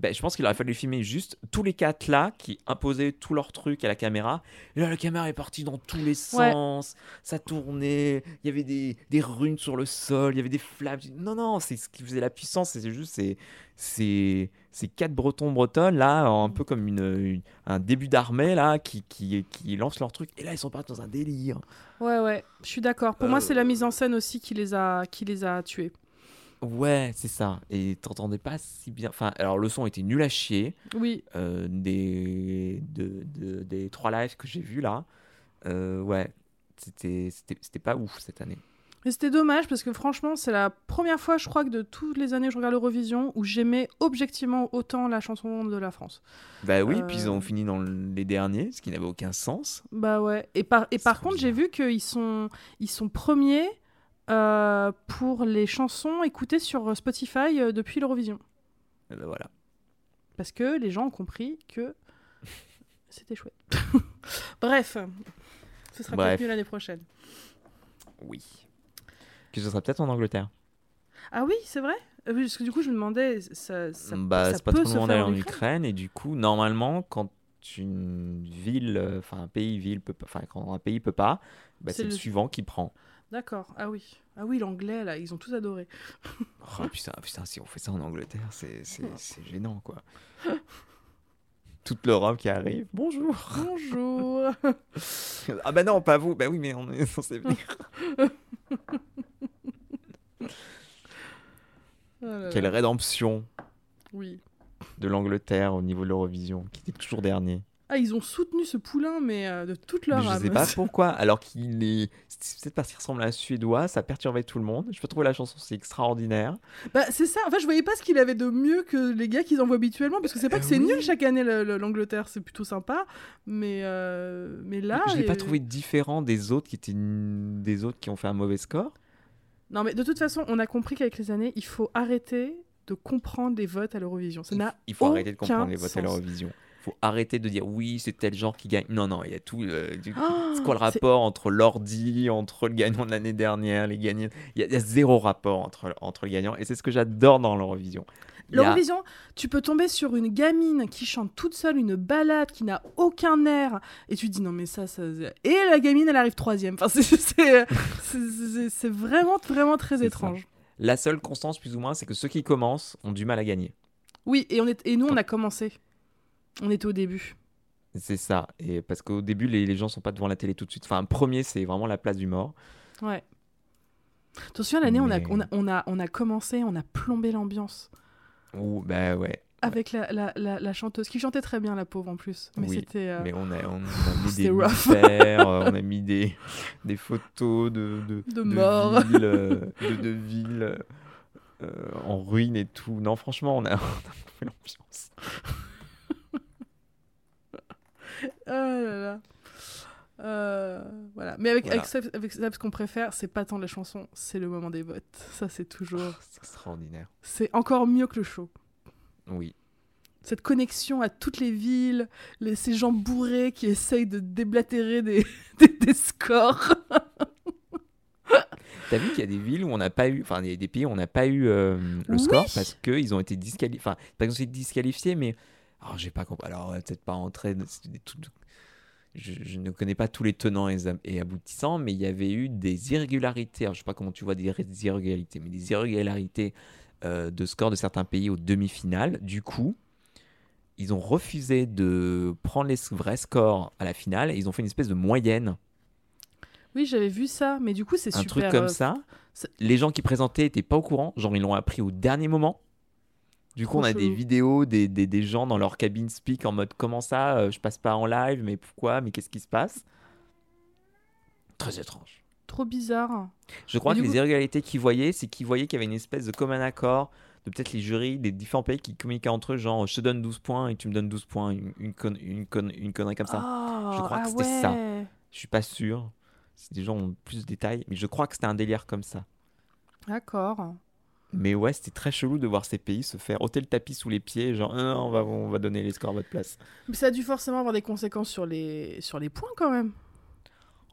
Ben, je pense qu'il aurait fallu filmer juste tous les quatre là qui imposaient tous leurs trucs à la caméra. Et là, la caméra est partie dans tous les Ouais. sens. Ça tournait. Il y avait des, des runes sur le sol. Il y avait des flammes. Non, non, c'est ce qui faisait la puissance. C'est juste ces, ces, ces quatre bretons bretonnes là, un peu comme une, une- un début d'armée là, qui, qui, qui lancent leur truc. Et là, ils sont partis dans un délire. Ouais, ouais, je suis d'accord. Pour moi, Euh. c'est la mise en scène aussi qui les a, qui les a tués. Ouais, c'est ça. Et t'entendais pas si bien. Enfin, alors le son était nul à chier. Oui, euh, des, de- de- des trois lives que j'ai vus là, euh, ouais, c'était pas ouf cette année. Mais c'était dommage parce que franchement, c'est la première fois, je crois, que de toutes les années que je regarde l'Eurovision où j'aimais objectivement autant la chanson de la France. Bah oui, Euh. puis ils ont fini dans les derniers, ce qui n'avait aucun sens. Bah ouais. Et par, et par contre, j'ai vu qu'ils sont, ils sont premiers euh, pour les chansons écoutées sur Spotify euh, depuis l'Eurovision. Et bah voilà. Parce que les gens ont compris que [LAUGHS] c'était chouette. [LAUGHS] Bref, ce sera Bref. peut-être mieux l'année prochaine. Oui. Que ce sera peut-être en Angleterre. Ah oui, c'est vrai? Euh, oui, Parce que du coup, je me demandais, ça, ça, bah, ça c'est pas peut trop se faire en en Ukraine? Et du coup, normalement, quand une ville, enfin un pays, ville peut pas, enfin quand un pays peut pas, bah, C'est c'est le le- suivant qui prend. D'accord, ah oui. Ah oui, l'anglais, là, ils ont tous adoré. [LAUGHS] Oh putain, putain, si on fait ça en Angleterre, c'est gênant quoi. [LAUGHS] Toute l'Europe qui arrive. Bonjour. Bonjour [LAUGHS] Ah bah non, pas vous. Bah oui, mais on est censé venir. Oh. Quelle rédemption Oui. de l'Angleterre au niveau de l'Eurovision, qui était toujours dernier. Ah, ils ont soutenu ce poulain, mais euh, de toute leur Mais je âme. sais pas [LAUGHS] pourquoi, alors qu'il est. C'est peut-être parce qu'il ressemble à un Suédois, ça perturbait tout le monde. Je peux trouver la chanson, c'est extraordinaire. Bah, c'est ça. En fait, je voyais pas ce qu'il avait de mieux que les gars qu'ils envoient habituellement, parce que c'est pas Euh, que c'est oui. nul chaque année le- le- l'Angleterre, c'est plutôt sympa. Mais, euh, mais là. je l'ai pas trouvé différent des autres qui étaient des autres qui ont fait un mauvais score. Non, mais de toute façon, on a compris qu'avec les années, il faut arrêter de comprendre les votes à l'Eurovision. Ça Il, n'a il faut arrêter de comprendre les votes à l'Eurovision. Faut arrêter de dire oui, c'est tel genre qui gagne. Non, non, il y a tout. euh, du- Oh, c'est quoi le rapport entre l'ordi, entre le gagnant de l'année dernière, les gagnants? Il y, a, il y a zéro rapport entre, entre les gagnants. Et c'est ce que j'adore dans l'Eurovision. A- L'Eurovision, tu peux tomber sur une gamine qui chante toute seule une balade qui n'a aucun air et tu te dis non mais ça, ça et la gamine elle arrive troisième. Enfin [LAUGHS] c'est vraiment vraiment très ça. étrange. La seule constance, plus ou moins, c'est que ceux qui commencent ont du mal à gagner. Oui et on est et nous on a commencé. On était au début. C'est ça. Et parce qu'au début, les, les gens sont pas devant la télé tout de suite. Enfin, premier, c'est vraiment la place du mort. Ouais. Tu te souviens l'année on, a, Mais- on, a, on, a, on a commencé, on a plombé l'ambiance Ouh, bah ouais. avec la, la, la, la chanteuse qui chantait très bien la pauvre en plus. Mais Oui, c'était. euh, Mais on a, on a [LAUGHS] mis des euh, on a [LAUGHS] mis des, des photos de, de, De morts. euh, de, de villes euh, en ruine et tout. Non, franchement, on a, [LAUGHS] on a fait l'ambiance. Ah là là. Euh, voilà. Mais avec, Voilà. avec, Seb, ce qu'on préfère, c'est pas tant la chanson, c'est le moment des votes. Ça, c'est toujours. C'est extraordinaire. C'est encore mieux que le show. Oui. Cette connexion à toutes les villes, les, ces gens bourrés qui essayent de déblatérer des, [LAUGHS] des, des scores. T'as vu qu'il y a des villes où on n'a pas eu, enfin, il y a des pays où on n'a pas eu euh, le Oui. score parce qu'ils ont été disqualifiés. Enfin, pas qu'ils ont été disqualifiés, mais. Alors, j'ai pas compris. Alors, va peut-être pas Je, je ne connais pas tous les tenants et, ab- et aboutissants, mais il y avait eu des irrégularités. Alors, je sais pas comment tu vois des ré- irrégularités, mais des irrégularités euh, de score de certains pays aux demi-finales. Du coup, ils ont refusé de prendre les vrais scores à la finale et ils ont fait une espèce de moyenne Oui, j'avais vu ça, mais du coup, c'est un super. truc comme euh, ça. Les gens qui présentaient étaient pas au courant, genre ils l'ont appris au dernier moment. Du coup, on a des vidéos des, des, des gens dans leur cabine speak en mode comment ça, euh, je passe pas en live, mais pourquoi, mais qu'est-ce qui se passe? Très étrange. Trop bizarre. Je crois Mais que les coup- irrégularités qu'ils voyaient, c'est qu'ils voyaient qu'il y avait une espèce de commun accord de peut-être les jurys des différents pays qui communiquaient entre eux, genre je te donne 12 points et tu me donnes 12 points, une, une, con- une, con- une connerie comme ça. Ah, Je crois que ah c'était ça. Je suis pas sûr. Si des gens ont plus de détails, mais je crois que c'était un délire comme ça. D'accord. Mais ouais, c'était très chelou de voir ces pays se faire ôter le tapis sous les pieds, genre Ah, on, va, on va donner les scores à votre place. Mais ça a dû forcément avoir des conséquences sur les, sur les points quand même.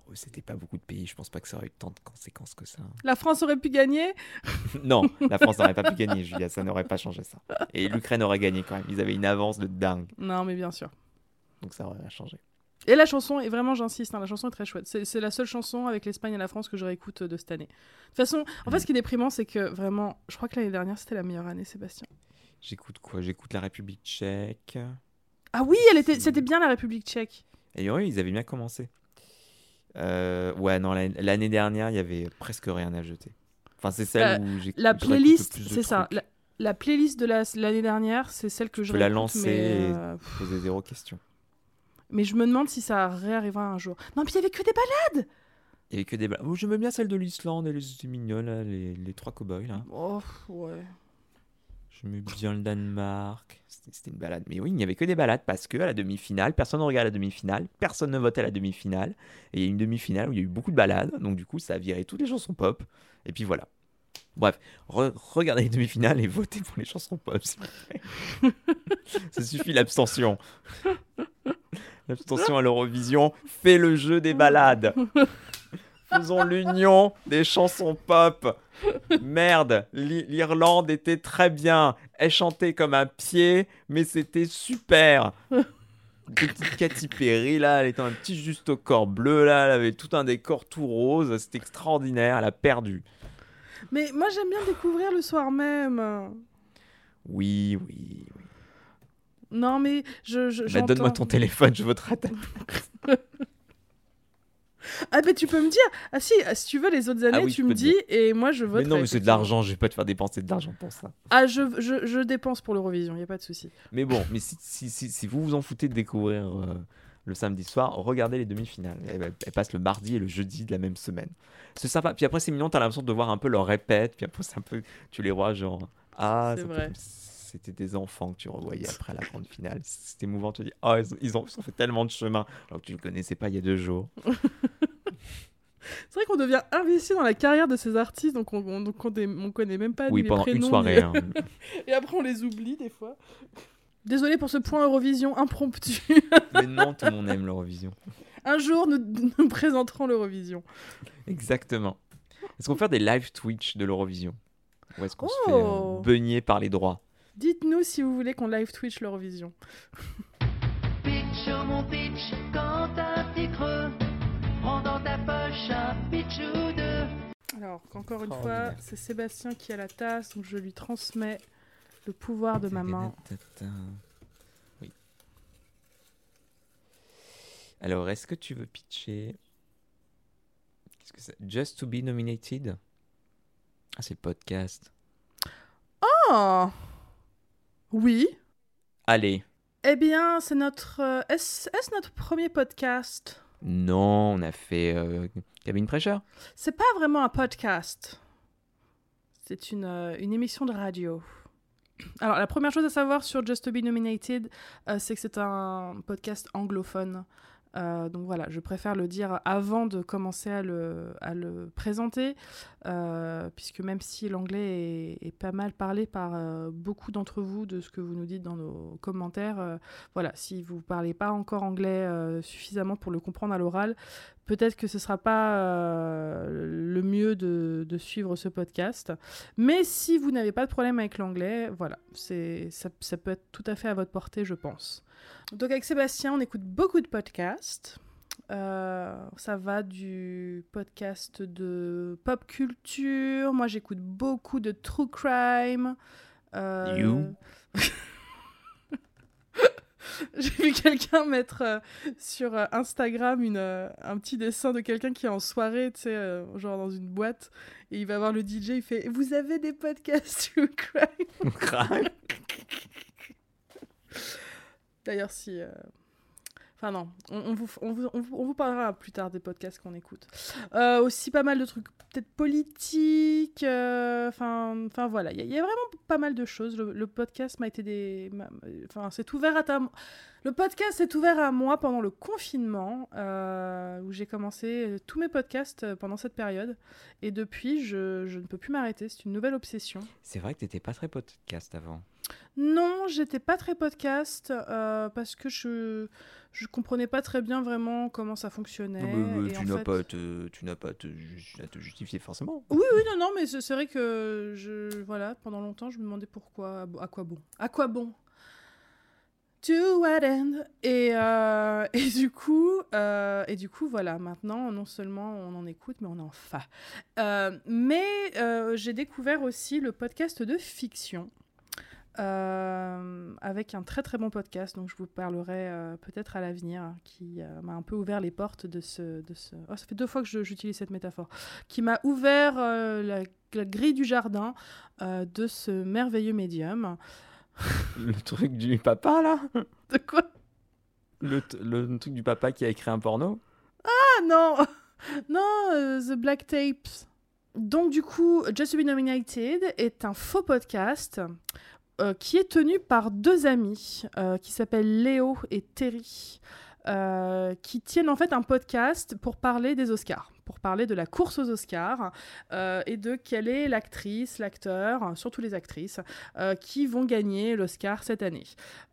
Oh, c'était pas beaucoup de pays, je pense pas que ça aurait eu tant de conséquences que ça. La France aurait pu gagner? [LAUGHS] non, la France n'aurait pas pu [LAUGHS] gagner, Julia, ça n'aurait pas changé ça. Et l'Ukraine aurait gagné quand même, ils avaient une avance de dingue, Non, mais bien sûr. donc ça aurait changé. Et la chanson, et vraiment j'insiste, hein, la chanson est très chouette. C'est la seule chanson avec l'Espagne et la France que je réécoute euh, de cette année. De toute façon, en fait, ce qui est déprimant, c'est que vraiment, je crois que l'année dernière, c'était la meilleure année, Sébastien. J'écoute quoi? J'écoute la République tchèque. Ah oui, elle était, c'était bien la République tchèque. Et oui, ils avaient bien commencé. Euh, ouais, non, l'année dernière, il y avait presque rien à jeter. Enfin, c'est celle où j'ai La je playlist, c'est ça. La, la playlist de la- l'année dernière, c'est celle que Tu je peux la lancer mais, et- euh, Poser zéro question. Mais je me demande si ça réarrivera un jour. Non, puis il y avait que des balades. Il Il y avait que des balades. Oh, J'aimais bien celle de l'Islande, elle était mignonne, là, les, les trois cow-boys là. Oh, ouais. J'aimais bien le Danemark. C'était une balade. Mais oui, il n'y avait que des balades parce que à la demi-finale, personne ne regarde la demi-finale, personne ne votait à la demi-finale. Et il y a eu une demi-finale où il y a eu beaucoup de balades. Donc du coup, ça a viré toutes les chansons pop. Et puis voilà. Bref, re- regardez les demi-finales et votez pour les chansons pop, [LAUGHS] ça suffit l'abstention. [LAUGHS] L'abstention à l'Eurovision fait le jeu des balades. [LAUGHS] Faisons l'union des chansons pop. Merde, l'I- l'Irlande était très bien. Elle chantait comme un pied, mais c'était super. Petite Katy Perry, là, elle était un petit juste au corps bleu, là, elle avait tout un décor tout rose, c'était extraordinaire, elle a perdu. Mais moi, j'aime bien découvrir le soir même. Oui, oui, oui. Non, mais je. je Bah, Donne-moi ton téléphone, je voterai à ta [LAUGHS] Ah, mais tu peux me dire. Ah, si, ah, si tu veux, les autres années, Ah oui, tu me dis et moi je vote. Mais non, mais c'est de l'argent, je vais pas te faire dépenser de l'argent pour ça. Ah, je, je, je dépense pour l'Eurovision, y a pas de souci. Mais bon, mais si, si, si, si vous vous en foutez de découvrir euh, le samedi soir, regardez les demi-finales. Elles, elles passent le mardi et le jeudi de la même semaine. C'est sympa. Puis après, c'est mignon, t'as l'impression de voir un peu leur répète. Puis après, c'est un peu. Tu les vois, genre. Ah, C'est peut- vrai. C'était des enfants que tu revoyais après la grande finale. C'était émouvant. Tu te dis, oh, ils, ils ont, ils ont fait tellement de chemin. Alors que tu ne le connaissais pas il y a deux jours. [LAUGHS] C'est vrai qu'on devient investi dans la carrière de ces artistes, donc on, on, donc on, dé- on connaît même pas oui, les pendant prénoms. une soirée. hein. [LAUGHS] Et après, on les oublie des fois. Désolée pour ce point Eurovision impromptu. [LAUGHS] Mais non, tout le monde aime l'Eurovision. Un jour, nous, nous présenterons l'Eurovision. Exactement. Est-ce qu'on va faire des live Twitch de l'Eurovision? Ou est-ce qu'on se fait Oh. euh, beugner par les droits? Dites-nous si vous voulez qu'on live Twitch l'Eurovision. Pitch, mon pitch, quand t'as un petit creux, prends dans ta poche un pitch ou deux. Alors, encore une Oh, fois, c'est Sébastien qui a la tasse, donc je lui transmets le pouvoir de ma main. Oui. Alors, est-ce que tu veux pitcher? Qu'est-ce que c'est? Just to be nominated? Ah, c'est le podcast. Oh Oui. Allez. Eh bien, c'est notre. euh, Est-ce est-ce notre premier podcast? Non, on a fait euh, Cabine. C'est pas vraiment un podcast. C'est une, euh, une émission de radio. Alors, la première chose à savoir sur Just to Be Nominated, c'est que c'est un podcast anglophone. Euh, donc voilà, je préfère le dire avant de commencer à le, présenter, euh, puisque même si l'anglais est, pas mal parlé par euh, beaucoup d'entre vous de ce que vous nous dites dans nos commentaires, voilà, si vous parlez pas encore anglais suffisamment pour le comprendre à l'oral, peut-être que ce sera pas euh, le mieux de, de suivre ce podcast. Mais si vous n'avez pas de problème avec l'anglais, voilà, c'est ça, ça peut être tout à fait à votre portée, je pense. Donc avec Sébastien, on écoute beaucoup de podcasts. Euh, ça va du podcast de pop culture. Moi, j'écoute beaucoup de true crime. Euh, You. [LAUGHS] [LAUGHS] J'ai vu quelqu'un mettre euh, sur euh, Instagram une, euh, un petit dessin de quelqu'un qui est en soirée, tu sais, genre dans une boîte, et il va voir le DJ, il fait Vous avez des podcasts crime Crime. [LAUGHS] D'ailleurs, si. Enfin, non, on, vous, on, vous, on vous- parlera plus tard des podcasts qu'on écoute. Euh, aussi, pas mal de trucs, peut-être politiques. euh, Enfin, voilà, il y, a- vraiment pas mal de choses. Le, podcast m'a été des. Enfin, c'est ouvert à ta. Le podcast est ouvert à moi pendant le confinement, euh, où j'ai commencé tous mes podcasts pendant cette période. Et depuis, je, je ne peux plus m'arrêter. C'est une nouvelle obsession. C'est vrai que t'étais pas très podcast avant. Non, j'étais pas très podcast euh, parce que je je comprenais pas très bien vraiment comment ça fonctionnait. et tu n'as fait- pas à te, tu n'as pas à te, ju- à te justifier forcément. Oui, oui, non, non, mais c'est vrai que je voilà pendant longtemps je me demandais pourquoi à, quoi bon? À quoi bon? To what end? Et, euh, [LAUGHS] et du coup euh, et du coup voilà maintenant non seulement on en écoute mais on en fait. Euh, mais j'ai découvert aussi le podcast de fiction. Euh, avec un très très bon podcast dont je vous parlerai euh, peut-être à l'avenir hein, qui euh, m'a un peu ouvert les portes de ce, de ce... Oh, ça fait deux fois que j'utilise cette métaphore qui m'a ouvert la, la grille du jardin de ce merveilleux médium. Le truc du papa là? [LAUGHS] De quoi? Le, le truc du papa qui a écrit un porno? Ah non [LAUGHS] Non, The Black Tapes. Donc du coup, Just to Be Nominated est un faux podcast euh, qui est tenu par deux amis euh, qui s'appellent Léo et Terry, euh, qui tiennent en fait un podcast pour parler des Oscars, pour parler de la course aux Oscars euh, et de quelle est l'actrice, l'acteur, surtout les actrices, euh, qui vont gagner l'Oscar cette année.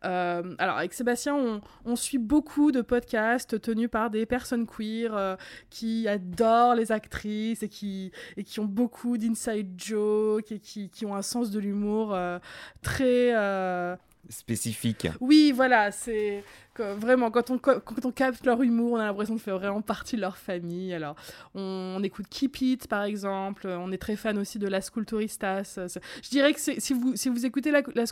Euh, alors avec Sébastien, on, suit beaucoup de podcasts tenus par des personnes queer qui adorent les actrices et qui, ont beaucoup d'inside jokes et qui, qui ont un sens de l'humour très... Spécifique. oui, voilà, c'est vraiment quand on, quand on capte leur humour, on a l'impression de faire vraiment partie de leur famille. Alors, on, écoute Keep It par exemple, on est très fan aussi de Las Culturistas. Je dirais que si vous, si vous écoutez la, Las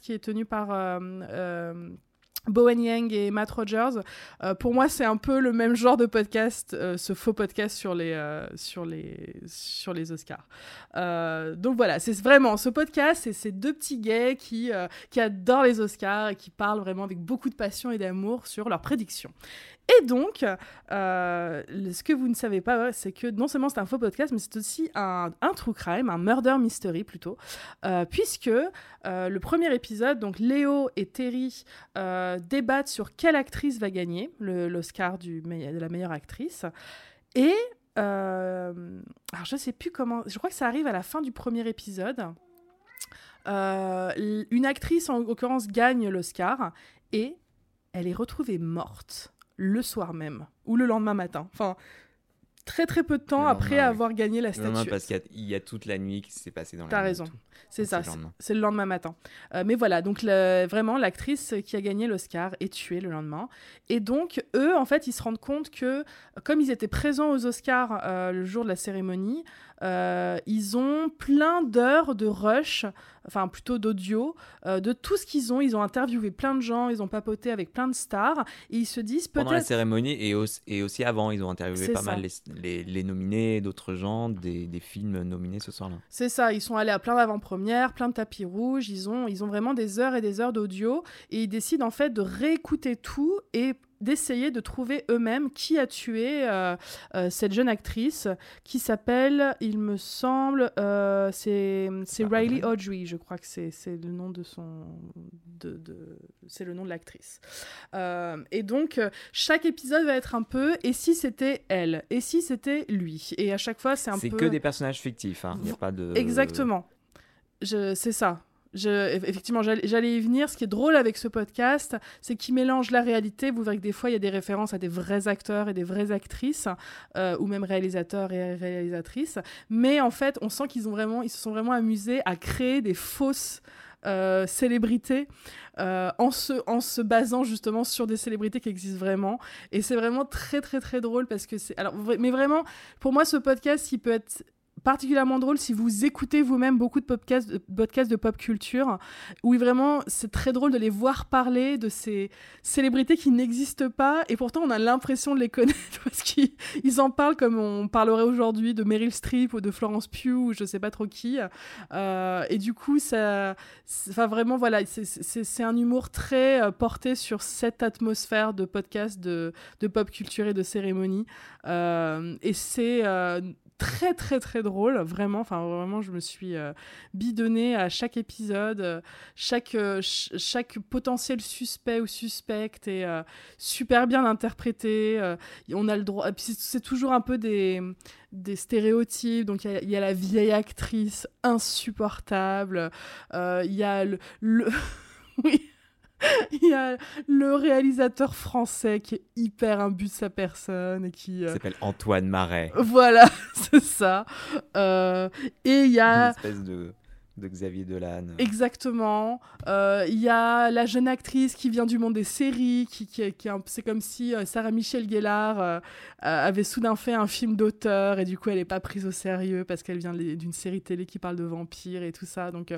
qui est tenue par euh, euh, Bowen Yang et Matt Rogers, euh, pour moi c'est un peu le même genre de podcast, euh, ce faux podcast sur les, euh, sur les, sur les Oscars. Donc voilà, c'est vraiment ce podcast, c'est ces deux petits gays qui, qui adorent les Oscars et qui parlent vraiment avec beaucoup de passion et d'amour sur leurs prédictions. Et donc, ce que vous ne savez pas, c'est que non seulement c'est un faux podcast, mais c'est aussi un, un true crime, un murder mystery plutôt, puisque le premier épisode, donc Léo et Terry euh, débattent sur quelle actrice va gagner l'Oscar de la meilleure actrice. Et euh, alors je sais plus comment, je crois que ça arrive à la fin du premier épisode. Euh, une actrice en l'occurrence gagne l'Oscar et elle est retrouvée morte le soir même ou le lendemain matin. Enfin, très très peu de temps après avoir gagné la statuette. parce qu'il y y, a toute la nuit qui s'est passée dans la T'as raison. C'est ça, c'est- le lendemain matin. Euh, mais voilà, donc le- vraiment, l'actrice qui a gagné l'Oscar est tuée le lendemain. Et donc, eux, en fait, ils se rendent compte que, comme ils étaient présents aux Oscars euh, le jour de la cérémonie, euh, ils ont plein d'heures de rush, enfin plutôt d'audio, euh, de tout ce qu'ils ont. Ils ont interviewé plein de gens, ils ont papoté avec plein de stars, et ils se disent Pendant la peut-être... cérémonie et, au- et aussi avant, ils ont interviewé pas ça. mal les, les, les nominés, d'autres gens, des, des films nominés ce soir-là. C'est ça, ils sont allés à plein d'avant-premières, plein de tapis rouges, ils ont, ils ont vraiment des heures et des heures d'audio, et ils décident en fait de réécouter tout et d'essayer de trouver eux-mêmes qui a tué euh, euh, cette jeune actrice qui s'appelle, il me semble, euh, c'est Riley Audrey je crois que c'est le nom de son, de, de- c'est le nom de l'actrice. Euh, et donc chaque épisode va être un peu, et si c'était elle, et si c'était lui, et à chaque fois c'est un peu. C'est que des personnages fictifs, hein. il n'y a pas de... Exactement. C'est ça. Effectivement, j'allais y venir. Ce qui est drôle avec ce podcast, c'est qu'il mélange la réalité. Vous verrez que des fois, il y a des références à des vrais acteurs et des vraies actrices, euh, ou même réalisateurs et réalisatrices. Mais en fait, on sent qu'ils ont vraiment, ils se sont vraiment amusés à créer des fausses euh, célébrités euh, en, se, en se basant justement sur des célébrités qui existent vraiment. Et c'est vraiment très très très drôle parce que c'est... Alors, mais vraiment, pour moi, ce podcast, il peut être particulièrement drôle si vous écoutez vous-même beaucoup de podcasts, de podcasts de pop culture, où vraiment c'est très drôle de les voir parler de ces célébrités qui n'existent pas, et pourtant on a l'impression de les connaître [LAUGHS] parce qu'ils ils en parlent comme on parlerait aujourd'hui de Meryl Streep ou de Florence Pugh ou je sais pas trop qui. Euh, et du coup, ça, enfin vraiment voilà, c'est- un humour très euh, porté sur cette atmosphère de podcast de, de pop culture et de cérémonie. Euh, et c'est très très très drôle, vraiment. Enfin vraiment, je me suis euh, bidonnée à chaque épisode, euh, chaque euh, ch- chaque potentiel suspect ou suspecte est super bien interprété. on a le droit. c'est- toujours un peu des des stéréotypes. Donc il y a- la vieille actrice insupportable. Il y a le, le... [LAUGHS] oui. [LAUGHS] Il y a le réalisateur français qui est hyper imbu de sa personne et qui. Il euh, s'appelle Antoine Marais. Voilà, [LAUGHS] c'est ça. Euh, et il y Une a. espèce de, de Xavier Dolan. Exactement. Euh, Il y a la jeune actrice qui vient du monde des séries, qui, qui, c'est comme si euh, Sarah Michelle Gellar euh, avait soudain fait un film d'auteur et du coup elle n'est pas prise au sérieux parce qu'elle vient d'une série télé qui parle de vampires et tout ça. Donc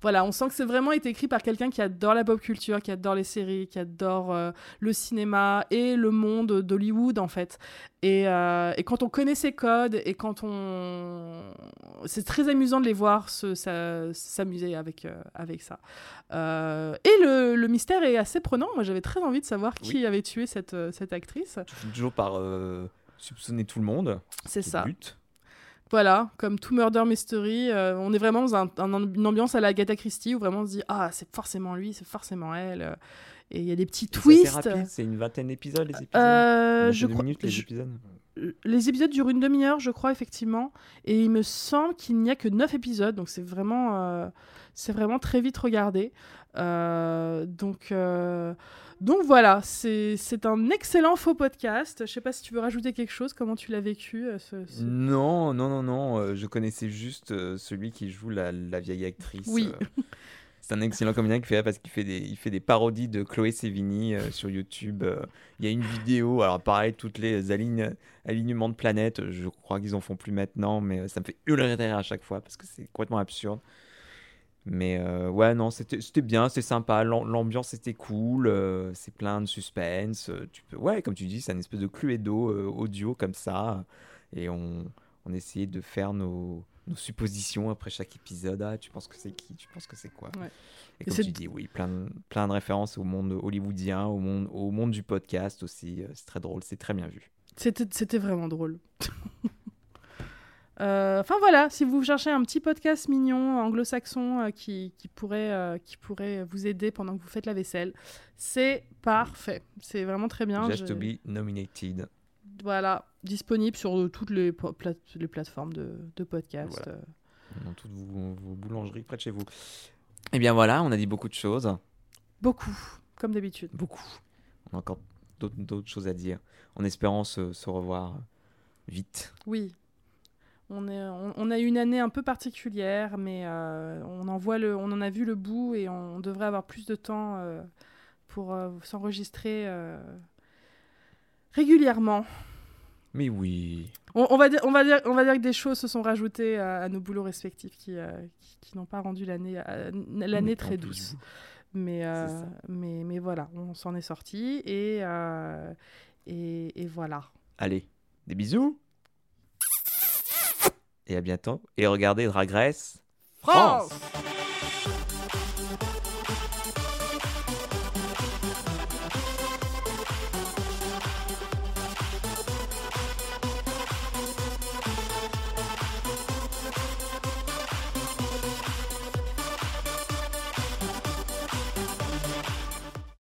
voilà, on sent que c'est vraiment été écrit par quelqu'un qui adore la pop culture, qui adore les séries, qui adore euh, le cinéma et le monde d'Hollywood en fait. Et, euh, et quand on connaît ces codes et quand on... C'est très amusant de les voir s'amuser avec, euh, avec ça. Et le, le mystère est assez prenant. Moi, j'avais très envie de savoir qui avait tué cette, cette actrice. Tu finis toujours par, soupçonner tout le monde. C'est le ça. but. Voilà, comme tout murder mystery, euh, on est vraiment dans un- un- une ambiance à la Agatha Christie où vraiment on se dit ah c'est forcément lui, c'est forcément elle. euh, Et il y a des petits c'est twists. rapide, C'est une vingtaine d'épisodes, les épisodes. Euh, Une je crois, minutes, les je- épisodes. Les épisodes durent une demi-heure, je crois effectivement, et il me semble qu'il n'y a que 9 épisodes, donc c'est vraiment, euh, c'est vraiment très vite regardé. Euh, donc, euh, donc voilà, c'est un excellent faux podcast. Je sais pas si tu veux rajouter quelque chose, comment tu l'as vécu ce- ce- Non, non, non, non. je connaissais juste celui qui joue la, la vieille actrice. Oui. [LAUGHS] c'est un excellent comédien qui fait parce qu'il fait des, il fait des parodies de Chloé Sevigny euh, sur YouTube. euh. Il y a une vidéo, alors pareil, toutes les aligne- alignements de planètes, je crois qu'ils en font plus maintenant, mais euh, ça me fait hurler de rire à chaque fois parce que c'est complètement absurde. Mais ouais, non, c'était bien, c'était sympa. l'am- L'ambiance était cool, c'est plein de suspense. Tu peux, ouais, comme tu dis, c'est une espèce de cluedo euh, audio comme ça. Et on, on essayait de faire nos, nos suppositions après chaque épisode. Ah, tu penses que c'est qui? Tu penses que c'est quoi? Ouais. Et Et comme tu dis, oui, plein de, plein de références au monde hollywoodien, au monde, au monde du podcast aussi. euh, C'est très drôle, c'est très bien vu. C'était vraiment drôle. [LAUGHS] Euh, Enfin voilà, si vous cherchez un petit podcast mignon anglo-saxon euh, qui, qui, pourrait, euh, qui pourrait vous aider pendant que vous faites la vaisselle, c'est parfait. C'est vraiment très bien. Just to be nominated. Voilà, disponible sur euh, toutes les, pla- les plateformes de, de podcast. Voilà. euh. Dans toutes vos, vos boulangeries près de chez vous. Eh bien voilà, on a dit beaucoup de choses. Beaucoup, comme d'habitude. Beaucoup. On a encore d'autres d'autres choses à dire. En espérant se, se revoir vite. Oui. On, est, on, on a eu une année un peu particulière, mais euh, on, en voit le, on en a vu le bout et on devrait avoir plus de temps euh, pour euh, s'enregistrer euh, régulièrement. Mais oui. On, on va dire, on, va dire, on va dire que des choses se sont rajoutées à, à nos boulots respectifs qui, euh, qui, qui n'ont pas rendu l'année euh, l'année très douce. Mais, euh, mais, mais voilà, on s'en est sorti et, euh, et, et voilà. Allez, des bisous. Et à bientôt. Et regardez Drag Race France